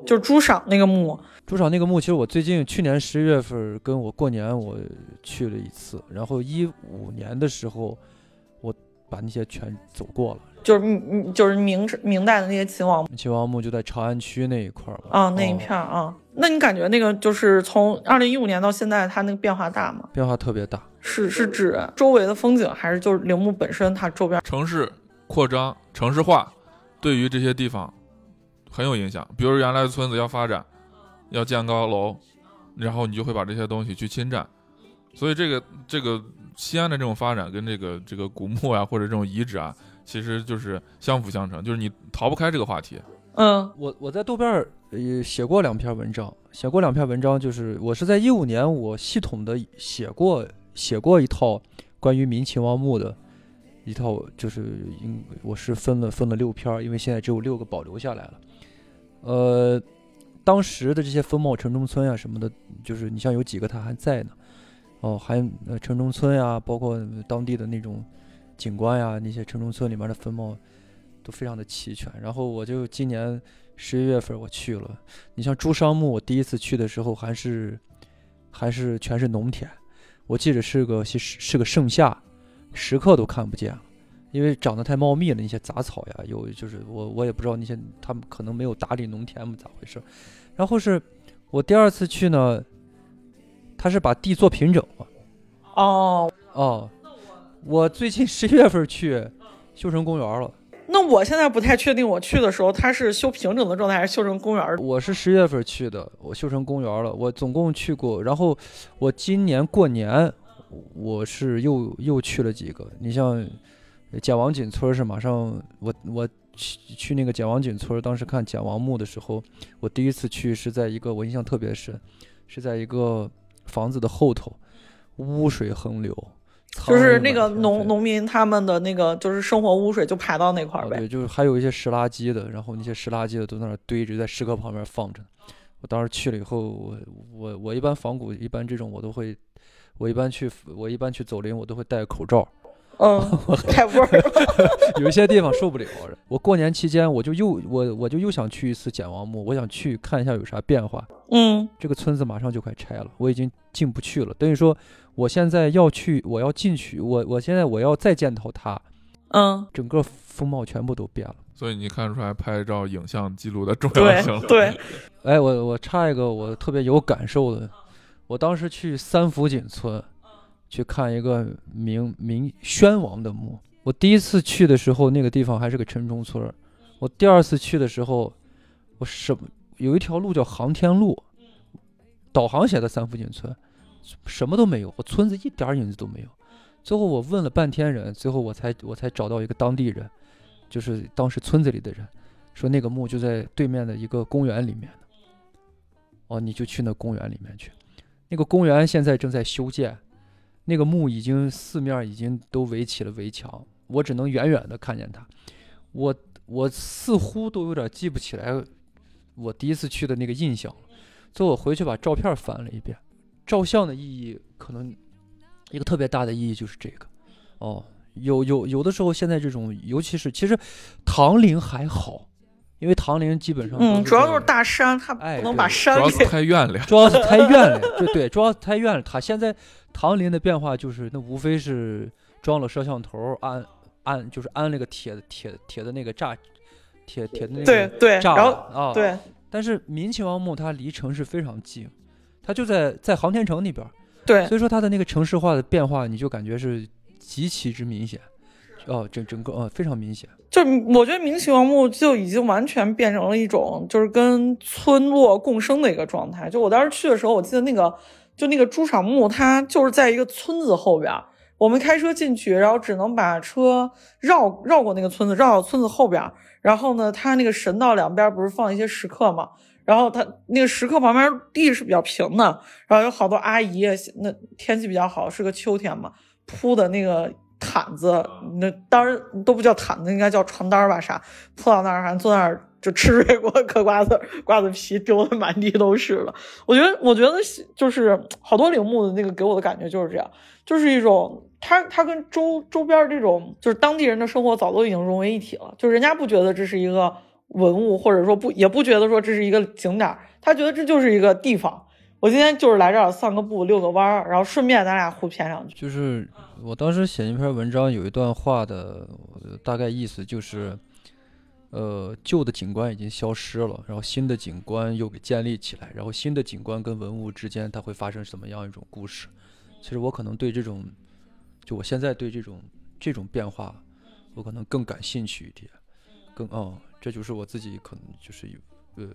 就是朱赏那个墓。朱赏那个墓，其实我最近去年十一月份跟我过年我去了一次，然后一五年的时候我把那些全走过了。就是嗯嗯，就是明明代的那些秦王秦王墓就在长安区那一块儿嘛。啊那一哦片儿啊，那你感觉那个就是从二零一五年到现在，它那个变化大吗？变化特别大。是是指周围的风景，还是就是陵墓本身它周边？城市扩张、城市化对于这些地方很有影响。比如原来的村子要发展，要建高楼，然后你就会把这些东西去侵占。所以这个这个西安的这种发展跟这个这个古墓啊或者这种遗址啊，其实就是相辅相成，就是你逃不开这个话题。嗯我我在豆瓣儿也写过两篇文章，写过两篇文章，就是我是在一五年我系统的写过写过一套关于明秦王墓的一套，就是应我是分了分了六篇，因为现在只有六个保留下来了。呃，当时的这些风貌城中村呀、什么的，就是你像有几个它还在呢，哦，还城中村呀、包括当地的那种景观呀，那些城中村里面的风貌都非常的齐全。然后我就今年十一月份我去了，你像朱砂墓，我第一次去的时候还是还是全是农田，我记得是个是是个盛夏，时刻都看不见了，因为长得太茂密了，那些杂草呀，有就是我我也不知道那些他们可能没有打理农田嘛，咋回事？然后是我第二次去呢，他是把地做平整了。哦，哦，我最近十一月份去修成公园了。那我现在不太确定，我去的时候它是修平整的状态还是修成公园儿？我是十月份去的，我修成公园了。我总共去过，然后我今年过年我是又又去了几个。你像简王井村是马上我我去去那个简王井村，当时看简王墓的时候，我第一次去是在一个我印象特别深，是在一个房子的后头，污水横流，就是那个农农民他们的那个就是生活污水就排到那块儿呗。啊对，就是还有一些湿垃圾的，然后那些湿垃圾的都在那儿堆着，在石刻旁边放着。我当时去了以后，我我我一般仿古，一般这种我都会，我一般去我一般去走林，我都会戴口罩。嗯，太味儿了。有一些地方受不了。我过年期间，我就又我我就又想去一次简王墓，我想去看一下有啥变化。嗯，这个村子马上就快拆了，我已经进不去了。等于说，我现在要去，我要进去，我我现在我要再见到它，嗯，整个风貌全部都变了。所以你看出来拍照影像记录的重要性了。对，哎，我我插一个我特别有感受的，我当时去三福井村去看一个明明宣王的墓。我第一次去的时候，那个地方还是个城中村。我第二次去的时候，我什么有一条路叫航天路，导航写的三福井村，什么都没有，我村子一点儿影子都没有。最后我问了半天人，最后我才我才找到一个当地人，就是当时村子里的人，说那个墓就在对面的一个公园里面。哦，你就去那公园里面去。那个公园现在正在修建，那个墓已经四面已经都围起了围墙，我只能远远的看见它。我我似乎都有点记不起来我第一次去的那个印象了。最后我回去把照片翻了一遍，照相的意义可能一个特别大的意义就是这个。哦，有有有的时候现在这种，尤其是其实唐陵还好，因为唐陵基本上嗯，主要就是大山，它哎不能把山主要太怨了。主要是太远了，对对，主要是太远了。它现在唐陵的变化就是，那无非是装了摄像头，安安就是安了个铁的铁铁的那个栅，铁铁的那个对对，栅然后栏啊。。对，但是明清王墓它离城市非常近，它就在在航天城那边儿，对所以说它的那个城市化的变化，你就感觉是极其之明显。哦，整整个呃非常明显。就我觉得明清王墓就已经完全变成了一种就是跟村落共生的一个状态。就我当时去的时候，我记得那个就那个朱场墓，它就是在一个村子后边，我们开车进去，然后只能把车绕绕过那个村子，绕到村子后边。然后呢，它那个神道两边不是放一些石刻嘛，然后它那个石刻旁边地是比较平的，然后有好多阿姨，那天气比较好，是个秋天嘛，铺的那个毯子，那当然都不叫毯子，应该叫床单儿吧？啥铺到那儿，反正坐那儿就吃水果、嗑瓜子，瓜子皮丢的满地都是了。我觉得，我觉得就是好多陵墓的那个给我的感觉就是这样，就是一种它它跟周周边这种就是当地人的生活早都已经融为一体了，就是人家不觉得这是一个文物，或者说不也不觉得说这是一个景点儿，他觉得这就是一个地方。我今天就是来这儿散个步、遛个弯儿，然后顺便咱俩互谝两句。就是我当时写一篇文章，有一段话的大概意思就是，呃，旧的景观已经消失了，然后新的景观又给建立起来，然后新的景观跟文物之间它会发生什么样一种故事？其实我可能对这种，就我现在对这种这种变化，我可能更感兴趣一点，更哦，这就是我自己可能就是有呃。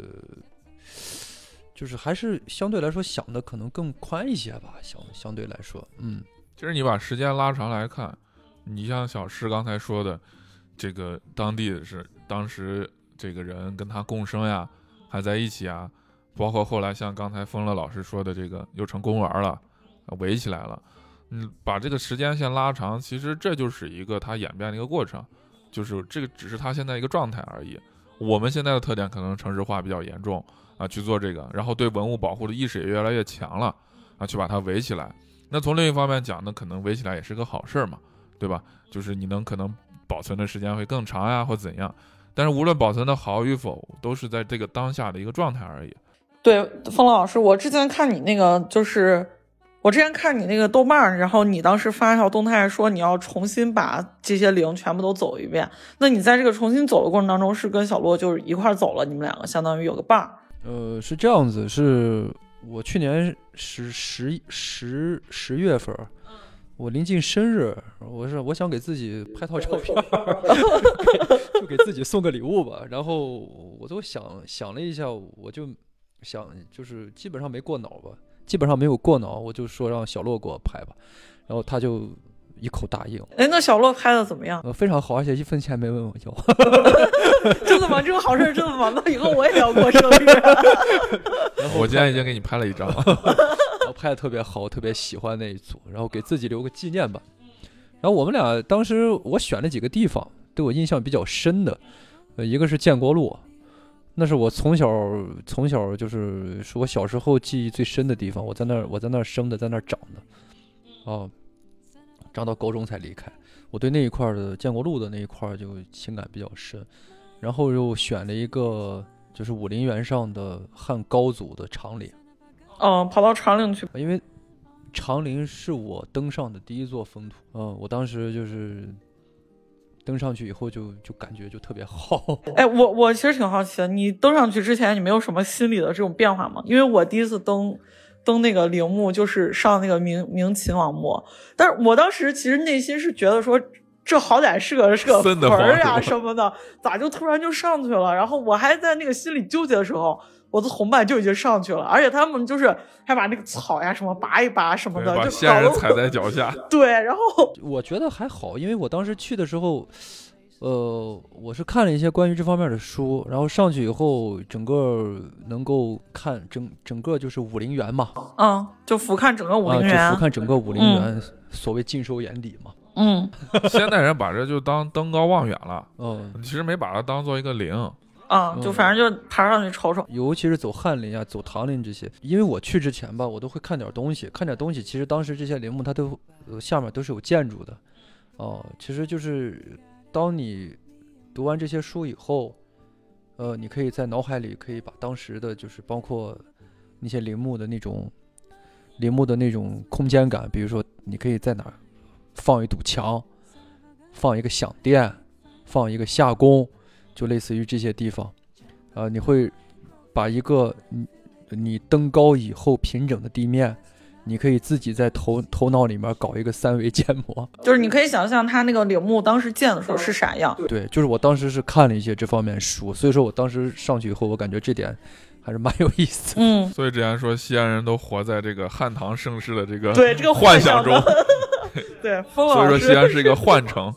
就是还是相对来说想的可能更宽一些吧，相相对来说，嗯，其实你把时间拉长来看，你像小诗刚才说的，这个当地的是当时这个人跟他共生呀，还在一起啊，包括后来像刚才风乐老师说的这个又成公园了，围起来了，嗯，把这个时间线拉长，其实这就是一个它演变的一个过程，就是这个只是它现在一个状态而已。我们现在的特点可能城市化比较严重啊，去做这个，然后对文物保护的意识也越来越强了啊，去把它围起来。那从另一方面讲呢，可能围起来也是个好事儿嘛，对吧？就是你能可能保存的时间会更长呀，或怎样。但是无论保存的好与否，都是在这个当下的一个状态而已。对，风老师，我之前看你那个，就是我之前看你那个豆瓣，然后你当时发一条动态说你要重新把这些陵全部都走一遍。那你在这个重新走的过程当中，是跟小洛就是一块儿走了，你们两个相当于有个伴儿。呃，是这样子，是我去年十十十十月份，我临近生日，我是我想给自己拍套照片 就给自己送个礼物吧。然后我都想想了一下，我就想就是基本上没过脑吧，基本上没有过脑，我就说让小洛给我拍吧，然后他就一口答应，哎，那小洛拍的怎么样？呃，非常好，而且一分钱没问我要。真的吗？这个好事儿真的吗？那以后我也要过生日。然后我今天已经给你拍了一张了。然后拍的特别好，我特别喜欢那一组，然后给自己留个纪念吧。然后我们俩当时我选了几个地方对我印象比较深的，呃，一个是建国路，那是我从小从小就是是我小时候记忆最深的地方，我在那儿我在那儿生的，在那儿长的，哦，长到高中才离开，我对那一块儿的建国路的那一块儿就情感比较深。然后又选了一个就是武陵源上的汉高祖的长陵。嗯，跑到长陵去。因为长陵是我登上的第一座封土，嗯，我当时就是登上去以后就就感觉就特别好。哎，我我其实挺好奇的，你登上去之前，你没有什么心理的这种变化吗？因为我第一次登登那个陵墓，就是上那个明明秦王墓，但是我当时其实内心是觉得说。这好歹是个是个坟儿呀慌什么的，咋就突然就上去了？然后我还在那个心里纠结的时候，我的同伴就已经上去了，而且他们就是还把那个草呀什么拔一拔什么，的，就搞得先人踩在脚下。对，然后我觉得还好，因为我当时去的时候，呃，我是看了一些关于这方面的书，然后上去以后，整个能够看整整个就是武陵源嘛，嗯，就俯瞰整个武啊，就陵源，俯瞰整个武陵源，所谓尽收眼底嘛，嗯 现代人把这就当登高望远了，嗯。其实没把它当做一个陵。啊，就反正就爬上去瞅瞅，尤其是走翰林啊、走唐林这些，因为我去之前吧，我都会看点东西，看点东西。其实当时这些陵墓它都呃下面都是有建筑的，哦、其实就是当你读完这些书以后，呃，你可以在脑海里可以把当时的就是包括那些陵墓的那种陵墓的那种空间感，比如说你可以在哪放一堵墙，放一个响殿，放一个夏宫，就类似于这些地方。啊，你会把一个你你登高以后平整的地面，你可以自己在头头脑里面搞一个三维建模。就是你可以想象他那个陵墓当时建的时候是啥样。对，就是我当时是看了一些这方面书，所以说我当时上去以后，我感觉这点还是蛮有意思的。嗯，所以之前说西安人都活在这个汉唐盛世的这个对这个幻想中，对，风所以说西安是一个幻城，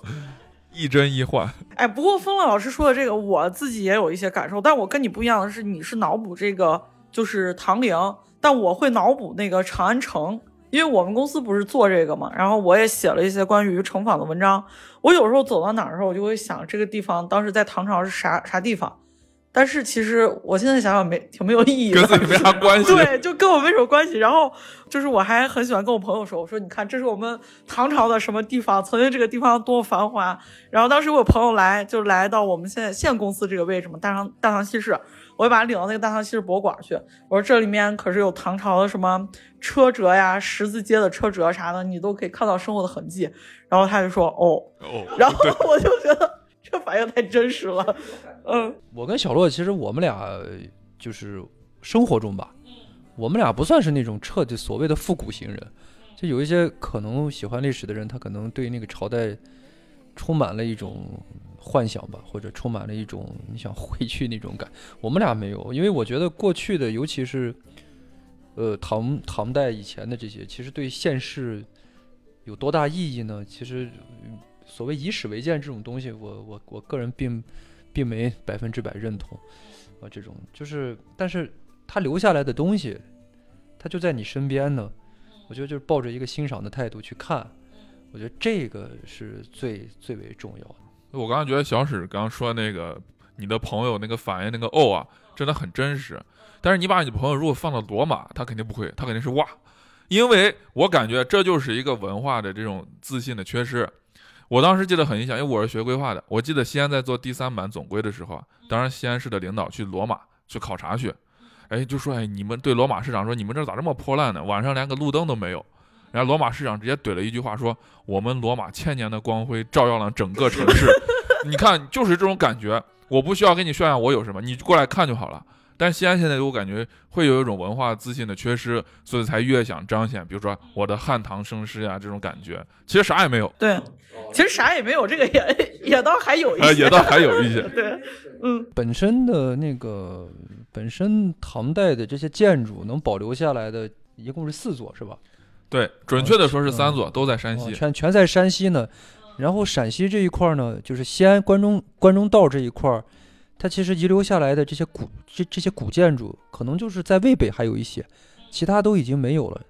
亦真亦幻。哎，不过风乐老师说的这个，我自己也有一些感受，但我跟你不一样的是，你是脑补这个就是唐陵，但我会脑补那个长安城，因为我们公司不是做这个嘛，然后我也写了一些关于城坊的文章。我有时候走到哪儿的时候，我就会想这个地方当时在唐朝是啥啥地方，但是其实我现在想想没挺没有意义的，跟自己没啥关系。对，就跟我没什么关系。然后就是我还很喜欢跟我朋友说，我说你看，这是我们唐朝的什么地方，曾经这个地方多繁华。然后当时我朋友来，就来到我们现在现公司这个位置嘛，大唐大唐西市，我就把他领到那个大唐西市博物馆去。我说这里面可是有唐朝的什么车辙呀、十字街的车辙啥的，你都可以看到生活的痕迹。然后他就说哦，哦，然后我就觉得这反应太真实了，嗯我跟小洛其实我们俩就是生活中吧，我们俩不算是那种彻底所谓的复古型人，就有一些可能喜欢历史的人，他可能对那个朝代充满了一种幻想吧，或者充满了一种你想回去那种感。我们俩没有，因为我觉得过去的，尤其是呃唐唐代以前的这些，其实对现世有多大意义呢？其实嗯所谓以史为鉴这种东西，我我我个人并并没百分之百认同啊，这种就是，但是他留下来的东西，他就在你身边呢。我觉得就是抱着一个欣赏的态度去看，我觉得这个是最最为重要的。我刚刚觉得小史刚刚说那个你的朋友那个反应那个哦啊，真的很真实。但是你把你朋友如果放到罗马，他肯定不会，他肯定是哇，因为我感觉这就是一个文化的这种自信的缺失。我当时记得很印象，因为我是学规划的。我记得西安在做第三版总规的时候啊，当时西安市的领导去罗马去考察去，哎，就说哎，你们对罗马市长说，你们这咋这么破烂呢？晚上连个路灯都没有。然后罗马市长直接怼了一句话说：“我们罗马千年的光辉照耀了整个城市。你看，就是这种感觉。我不需要跟你炫耀我有什么，你过来看就好了。”但西安现在给我感觉会有一种文化自信的缺失，所以才越想彰显，比如说我的汉唐盛世呀这种感觉，其实啥也没有。对，其实啥也没有，这个也也倒还有一些，也倒还有一些。对，嗯，本身的那个本身唐代的这些建筑能保留下来的一共是四座，是吧？对，准确的说是三座，都在山西，全全在山西呢。然后陕西这一块呢，就是西安关中关中道这一块。它其实遗留下来的这些古这这些古建筑，可能就是在渭北还有一些，其他都已经没有了，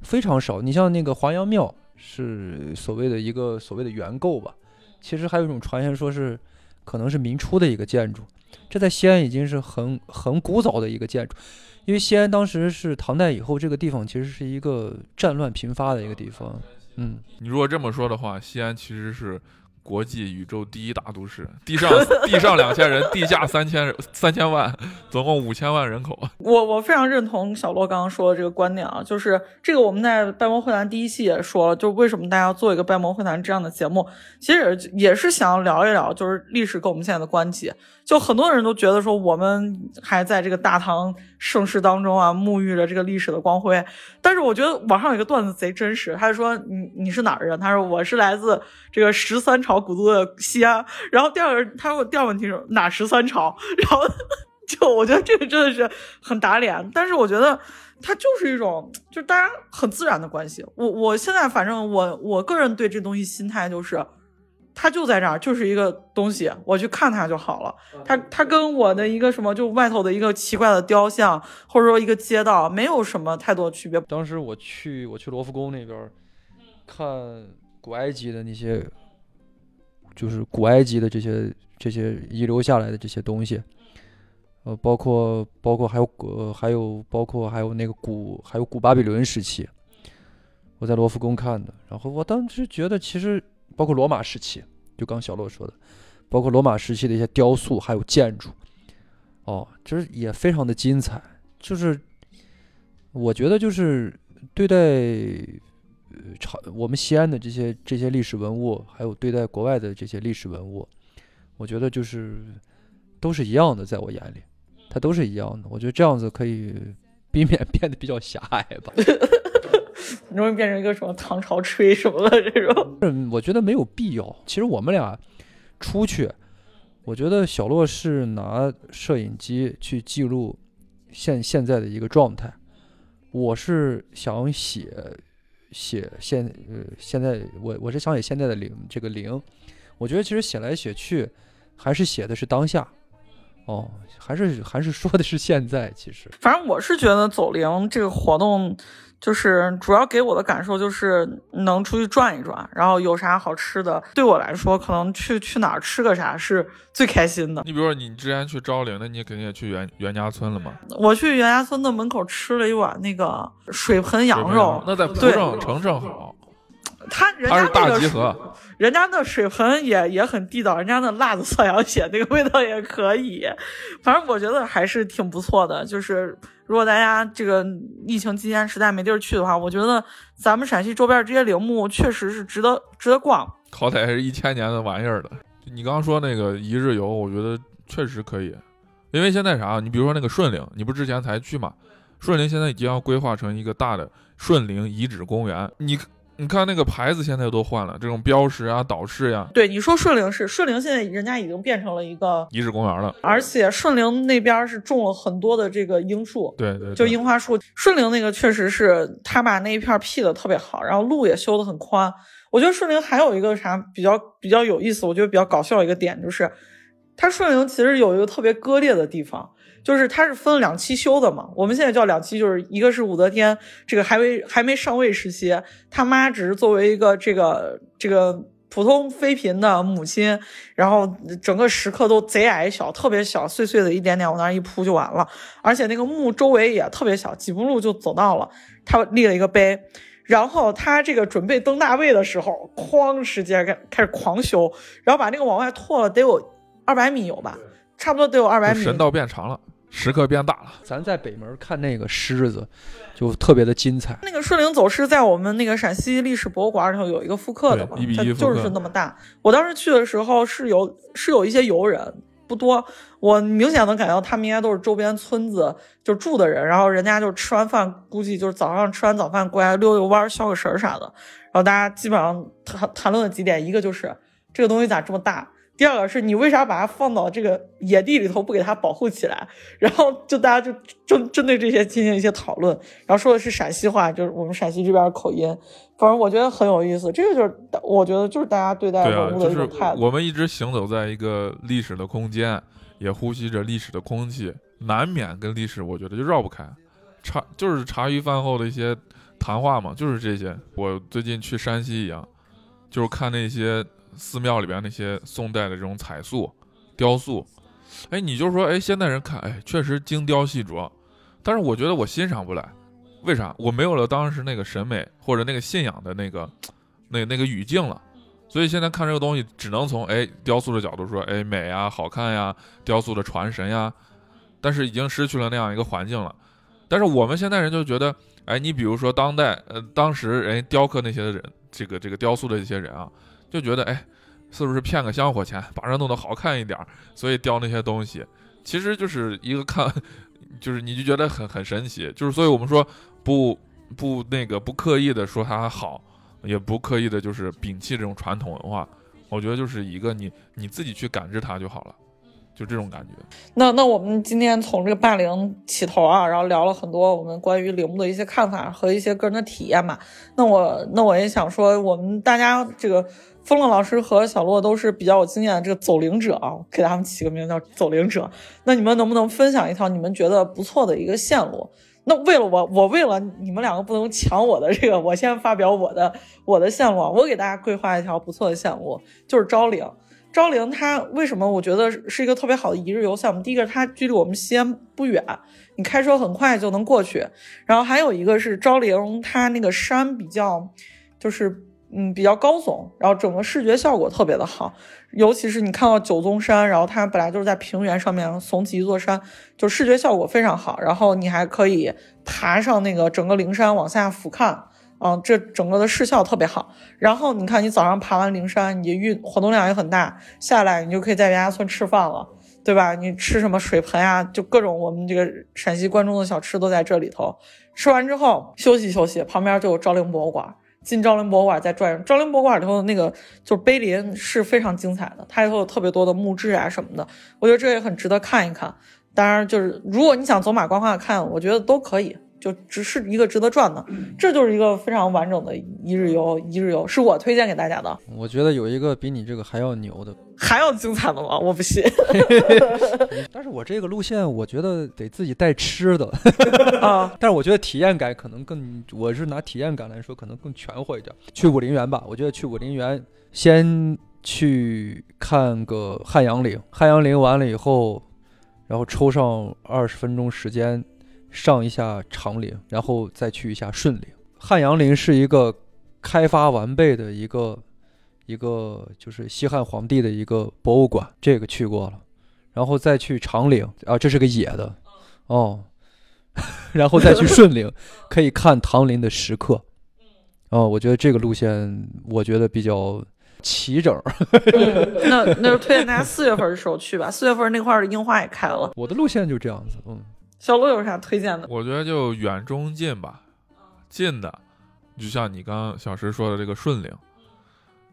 非常少。你像那个华阳庙，是所谓的一个所谓的原构吧，其实还有一种传言说是可能是明初的一个建筑，这在西安已经是很很古早的一个建筑，因为西安当时是唐代以后这个地方其实是一个战乱频发的一个地方。嗯，你如果这么说的话，西安其实是。国际宇宙第一大都市，地上 地上两千人，地下三千三千万，总共五千万人口。我我非常认同小洛刚刚说的这个观点啊，就是这个我们在《掰馍会谈》第一期也说了，就为什么大家要做一个《掰馍会谈》这样的节目，其实也是想要聊一聊，就是历史跟我们现在的关系。就很多人都觉得说，我们还在这个大唐盛世当中啊，沐浴着这个历史的光辉。但是我觉得网上有一个段子贼真实，他就说你你是哪儿人？他说我是来自这个十三朝古都的西安。然后第二个他问第二个问题是哪十三朝？然后就我觉得这个真的是很打脸。但是我觉得它就是一种就是大家很自然的关系。我我现在反正我我个人对这东西心态就是。它就在这儿，就是一个东西，我去看它就好了。它它跟我的一个什么，就外头的一个奇怪的雕像，或者说一个街道，没有什么太多区别。当时我去我去罗浮宫那边看古埃及的那些，就是古埃及的这些这些遗留下来的这些东西，呃，包括包括还有呃还有包括还有那个古还有古巴比伦时期，我在罗浮宫看的。然后我当时觉得其实。包括罗马时期，就刚小洛说的，包括罗马时期的一些雕塑还有建筑，哦，这也非常的精彩。就是我觉得，就是对待朝我们西安的这些这些历史文物，还有对待国外的这些历史文物，我觉得就是都是一样的，在我眼里，它都是一样的。我觉得这样子可以避免 变得比较狭隘吧。容易变成一个什么唐朝吹什么的这种，嗯，我觉得没有必要。其实我们俩出去，我觉得小洛是拿摄影机去记录现现在的一个状态，我是想写写现呃现在我我是想写现在的零这个零，我觉得其实写来写去还是写的是当下，哦，还是还是说的是现在。其实，反正我是觉得走零这个活动。就是主要给我的感受就是能出去转一转，然后有啥好吃的，对我来说可能去去哪儿吃个啥是最开心的。你比如说你之前去昭陵，那你肯定也去袁袁家村了嘛？我去袁家村的门口吃了一碗那个水盆羊肉，那在蒲城城正好。他人家那个，人家那水盆也也很地道，人家那辣子蒜羊血那个味道也可以，反正我觉得还是挺不错的。就是如果大家这个疫情期间实在没地儿去的话，我觉得咱们陕西周边这些陵墓确实是值得值得逛。好歹是一千年的玩意儿了。你刚刚说那个一日游，我觉得确实可以，因为现在啥？你比如说那个顺陵，你不之前才去嘛？顺陵现在已经要规划成一个大的顺陵遗址公园，你。你看那个牌子现在都换了，这种标识啊、导示呀。对，你说顺陵是顺陵，现在人家已经变成了一个遗址公园了，而且顺陵那边是种了很多的这个樱树，对对，就樱花树。顺陵那个确实是他把那一片辟的特别好，然后路也修得很宽。我觉得顺陵还有一个啥比较比较有意思，我觉得比较搞笑一个点就是，它顺陵其实有一个特别割裂的地方。就是它是分两期修的嘛，我们现在叫两期，就是一个是武则天这个还未还没上位时期，他妈只是作为一个这个这个普通妃嫔的母亲，然后整个石刻都贼矮小，特别小，碎碎的一点点往那一铺就完了，而且那个墓周围也特别小，几步路就走到了，他立了一个碑。然后他这个准备登大位的时候，哐，直接开开始狂修，然后把那个往外拓了得有二百米有吧，差不多得有二百米。就神道变长了，石刻变大了。咱在北门看那个狮子，就特别的精彩。那个顺陵走狮在我们那个陕西历史博物馆里头有一个复刻的嘛，对1比1它就是那么大。我当时去的时候是有是有一些游人，不多，我明显能感觉到他们应该都是周边村子就住的人，然后人家就吃完饭，估计就是早上吃完早饭过来溜溜弯、消个神啥的。然后大家基本上谈谈论的几点，一个就是这个东西咋这么大。第二个是你为啥把它放到这个野地里头不给它保护起来？然后就大家就针针对这些进行一些讨论，然后说的是陕西话，就是我们陕西这边的口音，反正我觉得很有意思。这个就是我觉得就是大家对待文物的就是一种态度。我们一直行走在一个历史的空间，也呼吸着历史的空气，难免跟历史我觉得就绕不开。茶就是茶余饭后的一些谈话嘛，就是这些。我最近去山西一样，就是看那些寺庙里边那些宋代的这种彩塑、雕塑，哎，你就说，哎，现代人看，哎，确实精雕细琢，但是我觉得我欣赏不来，为啥？我没有了当时那个审美或者那个信仰的那个那那个语境了。所以现在看这个东西，只能从哎雕塑的角度说，哎美呀、好看呀、雕塑的传神呀，但是已经失去了那样一个环境了。但是我们现代人就觉得，哎，你比如说当代，呃，当时人雕刻那些人，这个这个雕塑的这些人啊，就觉得，哎，是不是骗个香火钱，把人弄得好看一点儿，所以雕那些东西，其实就是一个看，就是你就觉得很很神奇，就是所以我们说不不那个不刻意的说它好，也不刻意的就是摒弃这种传统文化，我觉得就是一个你你自己去感知它就好了，就这种感觉。那那我们今天从这个霸陵起头啊，然后聊了很多我们关于陵墓的一些看法和一些个人的体验嘛。那我那我也想说，我们大家这个风乐老师和小洛都是比较有经验的这个走灵者啊，给他们起个名叫走灵者。那你们能不能分享一条你们觉得不错的一个线路？那为了我，我为了你们两个不能抢我的这个，我先发表我的我的线路啊。我给大家规划一条不错的线路，就是昭陵。昭陵它为什么我觉得是一个特别好的一日游项目？第一个，它距离我们西安不远，你开车很快就能过去。然后还有一个是昭陵，它那个山比较就是嗯比较高耸，然后整个视觉效果特别的好。尤其是你看到九宗山，然后它本来就是在平原上面耸起一座山，就视觉效果非常好。然后你还可以爬上那个整个灵山往下俯瞰。嗯，这整个的视效特别好。然后你看，你早上爬完灵山，你运活动量也很大，下来你就可以在袁家村吃饭了，对吧？你吃什么水盆呀、就各种我们这个陕西关中的小吃都在这里头。吃完之后休息休息，旁边就有昭陵博物馆。进昭陵博物馆再转悠，昭陵博物馆里头的那个就是碑林是非常精彩的，它里头有特别多的墓志啊什么的，我觉得这也很值得看一看。当然，就是如果你想走马观花看，我觉得都可以。就只是一个值得转的，这就是一个非常完整的一日游。一日游是我推荐给大家的，我觉得有一个比你这个还要牛的，还要精彩的吗？我不信 但是我这个路线，我觉得得自己带吃的，啊！但是我觉得体验感可能更，我是拿体验感来说，可能更全乎一点。去武陵源吧，我觉得去武陵源先去看个汉阳陵，汉阳陵完了以后，然后抽上二十分钟时间上一下长陵，然后再去一下顺陵。汉阳陵是一个开发完备的一个一个就是西汉皇帝的一个博物馆，这个去过了，然后再去长陵啊，这是个野的哦，然后再去顺陵，可以看唐陵的石刻。哦，我觉得这个路线我觉得比较齐整。嗯那那就推荐大家 四月份的时候去吧，四月份那块儿的樱花也开了。我的路线就这样子，嗯，小鹿有啥推荐的？我觉得就远中近吧，近的，就像你刚刚小石说的这个顺陵，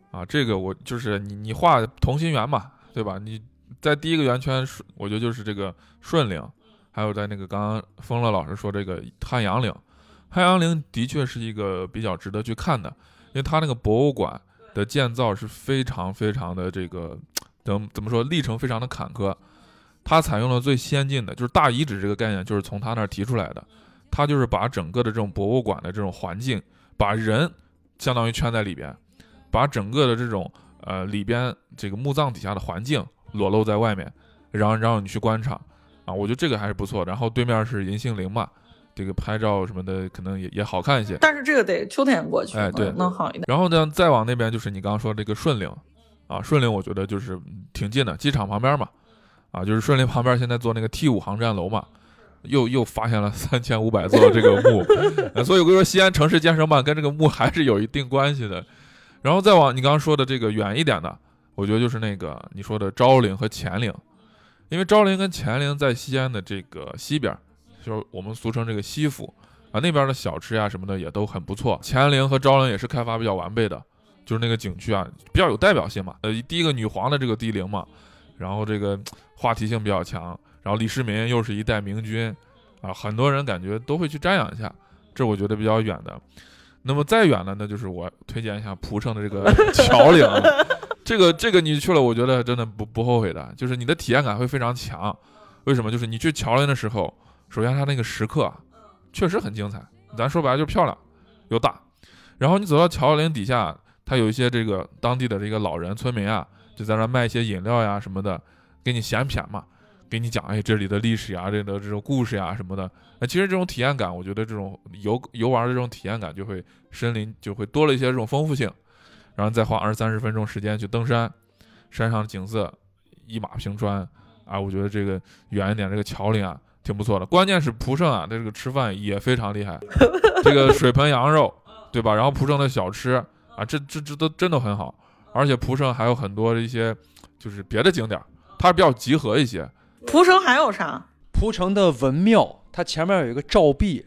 啊，这个我就是你你画同心圆嘛，对吧？你在第一个圆圈顺，我觉得就是这个顺陵，还有在那个刚刚风乐老师说这个汉阳陵，汉阳陵的确是一个比较值得去看的，因为它那个博物馆的建造是非常非常的这个怎怎么说历程非常的坎坷，它采用了最先进的，就是大遗址这个概念，就是从他那儿提出来的。它就是把整个的这种博物馆的这种环境，把人相当于圈在里边，把整个的这种呃里边这个墓葬底下的环境裸露在外面，然后让你去观察啊，我觉得这个还是不错。然后对面是银杏林嘛，这个拍照什么的可能也也好看一些。但是这个得秋天过去，哎对能能好一点。然后呢，再往那边就是你刚刚说这个顺陵，啊，顺陵我觉得就是挺近的，机场旁边嘛，啊，就是顺陵旁边现在做那个 T 五航站楼嘛，又又发现了三千五百座这个墓，所以我跟你说，西安城市建设办跟这个墓还是有一定关系的。然后再往你刚刚说的这个远一点的，我觉得就是那个你说的昭陵和乾陵，因为昭陵跟乾陵在西安的这个西边，就是我们俗称这个西府啊，那边的小吃呀什么的也都很不错。乾陵和昭陵也是开发比较完备的，就是那个景区啊比较有代表性嘛。呃，第一个女皇的这个帝陵嘛，然后这个话题性比较强，然后李世民又是一代明君啊，很多人感觉都会去瞻仰一下，这我觉得比较远的。那么再远的，那就是我推荐一下蒲城的这个 桥陵啊，这个这个你去了，我觉得真的不不后悔的，就是你的体验感会非常强。为什么？就是你去桥陵的时候，首先它那个石刻啊，确实很精彩，咱说白了就是漂亮又大。然后你走到桥陵底下，它有一些这个当地的这个老人村民啊，就在那卖一些饮料呀什么的，给你闲谝嘛，给你讲哎这里的历史呀，这里的这种故事呀什么的。那其实这种体验感，我觉得这种游游玩的这种体验感就会森林就会多了一些这种丰富性。然后再花二三十分钟时间去登山，山上的景色一马平川啊，我觉得这个远一点这个桥林啊挺不错的。关键是蒲城啊，这个吃饭也非常厉害，这个水盆羊肉，对吧？然后蒲城的小吃啊，这这这都真的很好，而且蒲城还有很多的一些就是别的景点儿，它比较集合一些。蒲城还有啥？蒲城的文庙，它前面有一个照壁，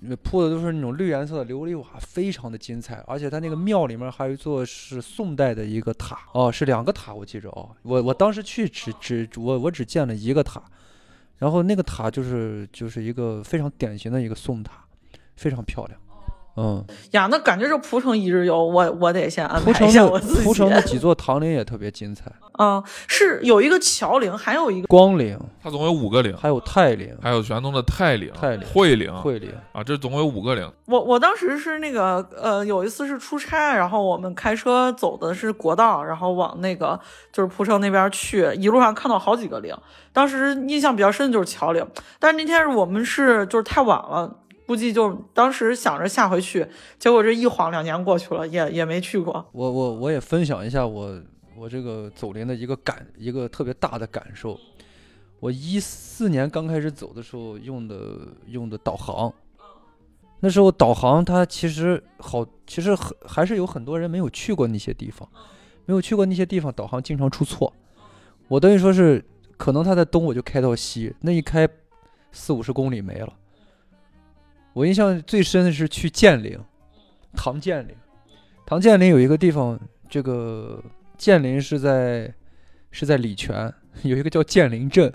那铺的都是那种绿颜色的琉璃瓦，非常的精彩。而且它那个庙里面还有一座是宋代的一个塔，哦，是两个塔，我记着哦。我我当时去只只我我只见了一个塔，然后那个塔就是就是一个非常典型的一个宋塔，非常漂亮。嗯，呀，那感觉这蒲城一日游，我我得先安排蒲城的一下我自己。蒲城的几座唐陵也特别精彩，嗯，是有一个桥陵，还有一个光陵，它总共有五个陵，还有泰陵、还有玄宗的泰陵、泰陵惠陵惠陵。啊，这总共有五个陵。我我当时是那个呃，有一次是出差，然后我们开车走的是国道，然后往那个就是蒲城那边去，一路上看到好几个陵。当时印象比较深的就是桥陵，但是那天是我们是就是太晚了，估计就当时想着下回去，结果这一晃两年过去了，也也没去过。我我我也分享一下我我这个走林的一个感一个特别大的感受。我一四年刚开始走的时候用的用的导航，那时候导航它其实好，其实很还是有很多人没有去过那些地方，没有去过那些地方，导航经常出错。我等于说是可能它在东我就开到西，那一开四五十公里没了。我印象最深的是去建陵，唐建陵。唐建陵有一个地方，这个建陵是在是在礼泉，有一个叫建陵镇。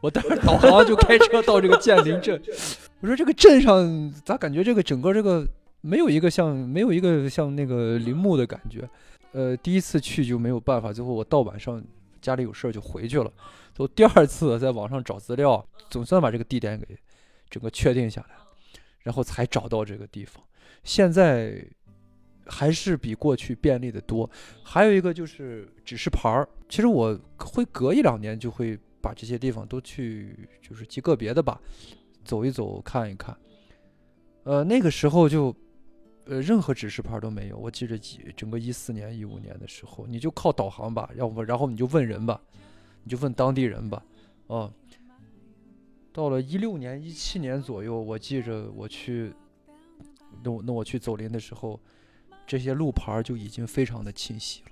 我当时导航就开车到这个建陵镇，我说这个镇上咋感觉这个整个这个没有一个像没有一个像那个陵墓的感觉。呃，第一次去就没有办法，最后我到晚上家里有事儿就回去了。都第二次在网上找资料，总算把这个地点给整个确定下来，然后才找到这个地方。现在还是比过去便利的多。还有一个就是指示牌儿，其实我会隔一两年就会把这些地方都去，就是极个别的吧，走一走看一看。呃，那个时候就，呃，任何指示牌都没有。我记着几整个一四年、一五年的时候，你就靠导航吧，要不然后你就问人吧，你就问当地人吧，啊。到了一六年、一七年左右，我记着我去，那我那我去走林的时候，这些路牌儿就已经非常的清晰了，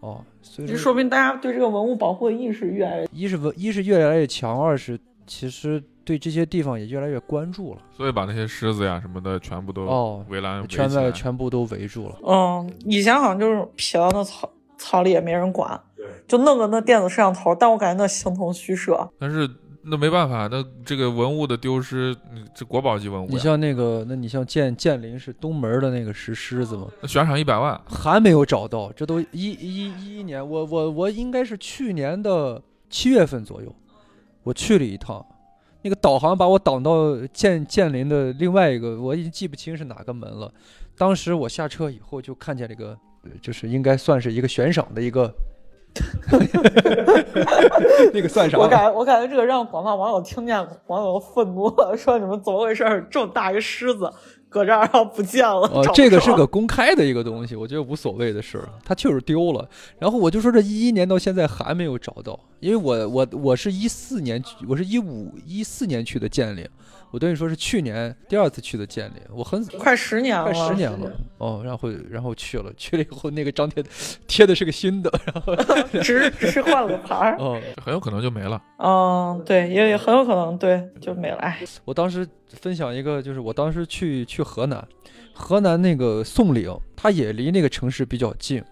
哦，所以这说明大家对这个文物保护的意识越来越。一是文一是越来越强，二是其实对这些地方也越来越关注了。所以把那些狮子呀什么的全部都哦，围栏圈在来。全部都围住了。嗯，以前好像就是撇到那草草里也没人管，就弄个那电子摄像头，但我感觉那形同虚设。但是那没办法，那这个文物的丢失，嗯这国宝级文物你，像那个，那你像建建林是东门的那个石狮子吗？那悬赏一百万，还没有找到，这都一一一一年，我我我应该是去年的七月份左右，我去了一趟，那个导航把我导到建建林的另外一个，我已经记不清是哪个门了。当时我下车以后就看见这个，呃就是应该算是一个悬赏的一个 那个算啥？我感我感觉这个让广大网友听见，网友愤怒了，说你们怎么回事儿？这么大一个狮子搁这儿，然后不见了。哦这个是个公开的一个东西，我觉得无所谓的事儿。它确实丢了，然后我就说这一一年到现在还没有找到，因为我我我是一四年去，我是一五一四年去的建陵，我等于说是去年第二次去的建林，我很快十年了，快十年了哦，然后然后去了，去了以后那个张贴贴的是个新的，然后 只是只是换了个牌儿。哦，很有可能就没了。嗯，对，也也很有可能对就没了。哎，我当时分享一个，就是我当时去去河南，河南那个宋岭，它也离那个城市比较近，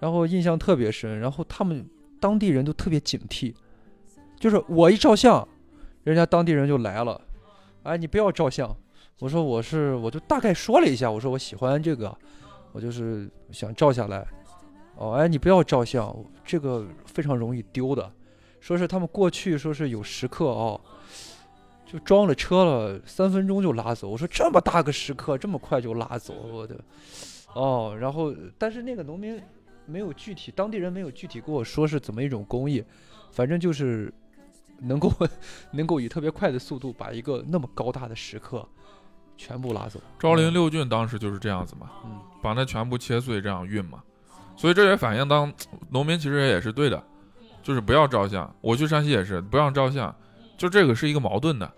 然后印象特别深。然后他们当地人都特别警惕，就是我一照相，人家当地人就来了，哎，你不要照相。我说我是，我就大概说了一下，我说我喜欢这个，我就是想照下来。哦，哎，你不要照相，这个非常容易丢的。说是他们过去说是有时刻哦，就装了车了，三分钟就拉走。我说这么大个时刻，这么快就拉走，我的，哦，然后但是那个农民没有具体，当地人没有具体跟我说是怎么一种工艺，反正就是能够能够以特别快的速度把一个那么高大的石刻全部拉走。昭陵六骏当时就是这样子嘛，嗯，把那全部切碎这样运嘛，所以这也反映当农民其实也是对的，就是不要照相。我去山西也是不让照相，就这个是一个矛盾的，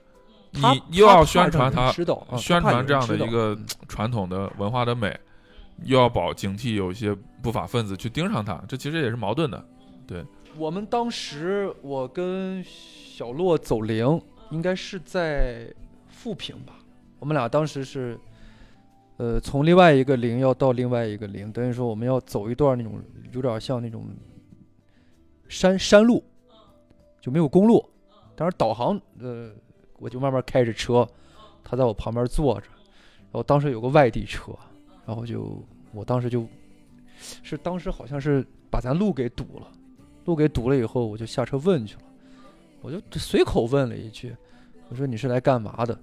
你又要宣传它，啊宣传这样的一个嗯传统的文化的美，又要保警惕有一些不法分子去盯上它，这其实也是矛盾的。我们当时我跟小洛走陵，应该是在富平吧。我们俩当时是，呃，从另外一个陵要到另外一个陵，等于说我们要走一段那种有点像那种山山路，就没有公路。当时导航，呃，我就慢慢开着车，他在我旁边坐着，然后当时有个外地车，然后就我当时就，是当时好像是把咱路给堵了。路给堵了以后，我就下车问去了，我就随口问了一句，我说你是来干嘛的？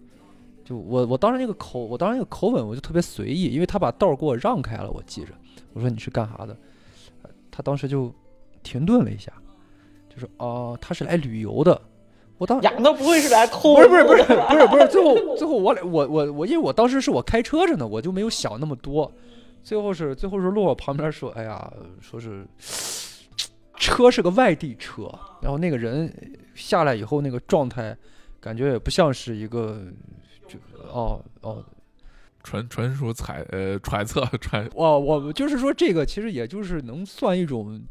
就我我当时那个口，我当时那个口吻我就特别随意，因为他把道给我让开了，我记着。我说你是干啥的？呃他当时就停顿了一下，就说哦、他是来旅游的。我当呀，那不会是来偷？不是不是不是不是不是，最后最后我俩我我我，因为我当时是我开车着呢，我就没有想那么多。最后是最后是落我旁边说，哎呀，说是车是个外地车，然后那个人下来以后那个状态，感觉也不像是一个就哦哦纯纯属猜呃揣测 揣我，我就是说这个其实也就是能算一种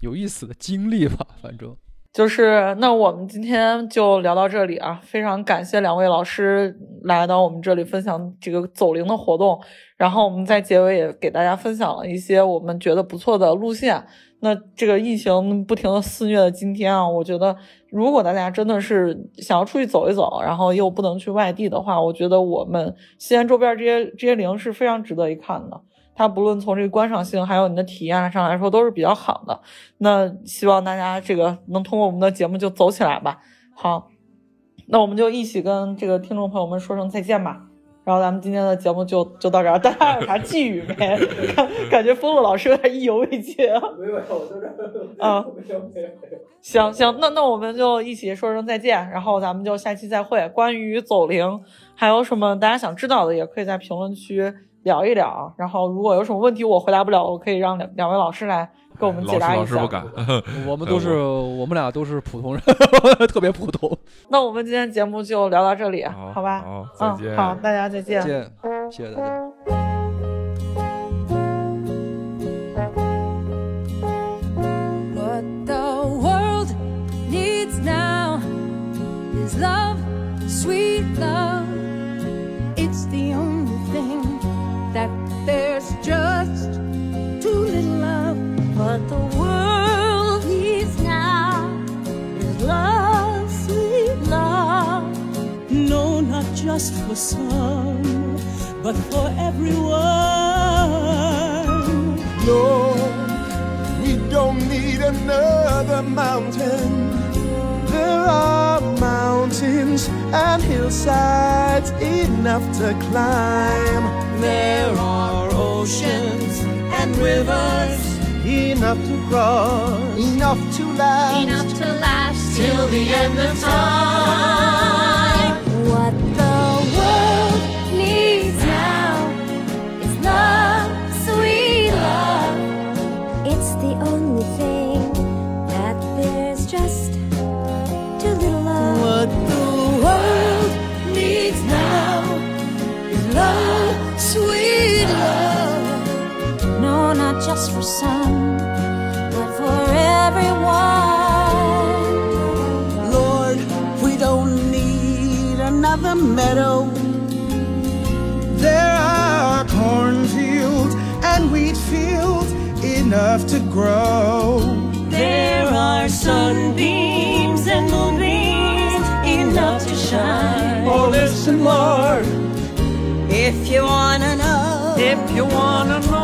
有意思的经历吧，反正。就是那我们今天就聊到这里啊，非常感谢两位老师来到我们这里分享这个走灵的活动，然后我们在结尾也给大家分享了一些我们觉得不错的路线。那这个疫情不停的肆虐的今天啊，我觉得如果大家真的是想要出去走一走，然后又不能去外地的话，我觉得我们西安周边这些这些陵是非常值得一看的。它不论从这个观赏性，还有你的体验上来说，都是比较好的。那希望大家这个能通过我们的节目就走起来吧。好，那我们就一起跟这个听众朋友们说声再见吧。然后咱们今天的节目就就到这儿，大家有啥寄语没？感感觉风乐老师有点意犹未尽啊。没有，我就是啊。行行，那那我们就一起说声再见，然后咱们就下期再会。关于走灵还有什么大家想知道的，也可以在评论区聊一聊。然后如果有什么问题我回答不了，我可以让两两位老师来给我们解答一下。老师不敢，我们都是我们俩都是普通人，特别普通。那我们今天节目就聊到这里，好好吧？好，再见，嗯，好，大家再见。再见，谢谢大家。What the world needs now is love, sweet love. Just too little love, but the world needs now is love, sweet love. No, not just for some, but for everyone. No, we don't need another mountain. There are mountains and hillsides enough to climb. There are oceans and rivers enough to grow, enough to last. enough to last till the end of time. No, not just for some, but for everyone. Lord, we don't need another meadow. There are cornfields and wheat fields enough to grow. There are sunbeams and moonbeams enough to shine. Oh, listen, Lord, If you wanna know, if you wanna know.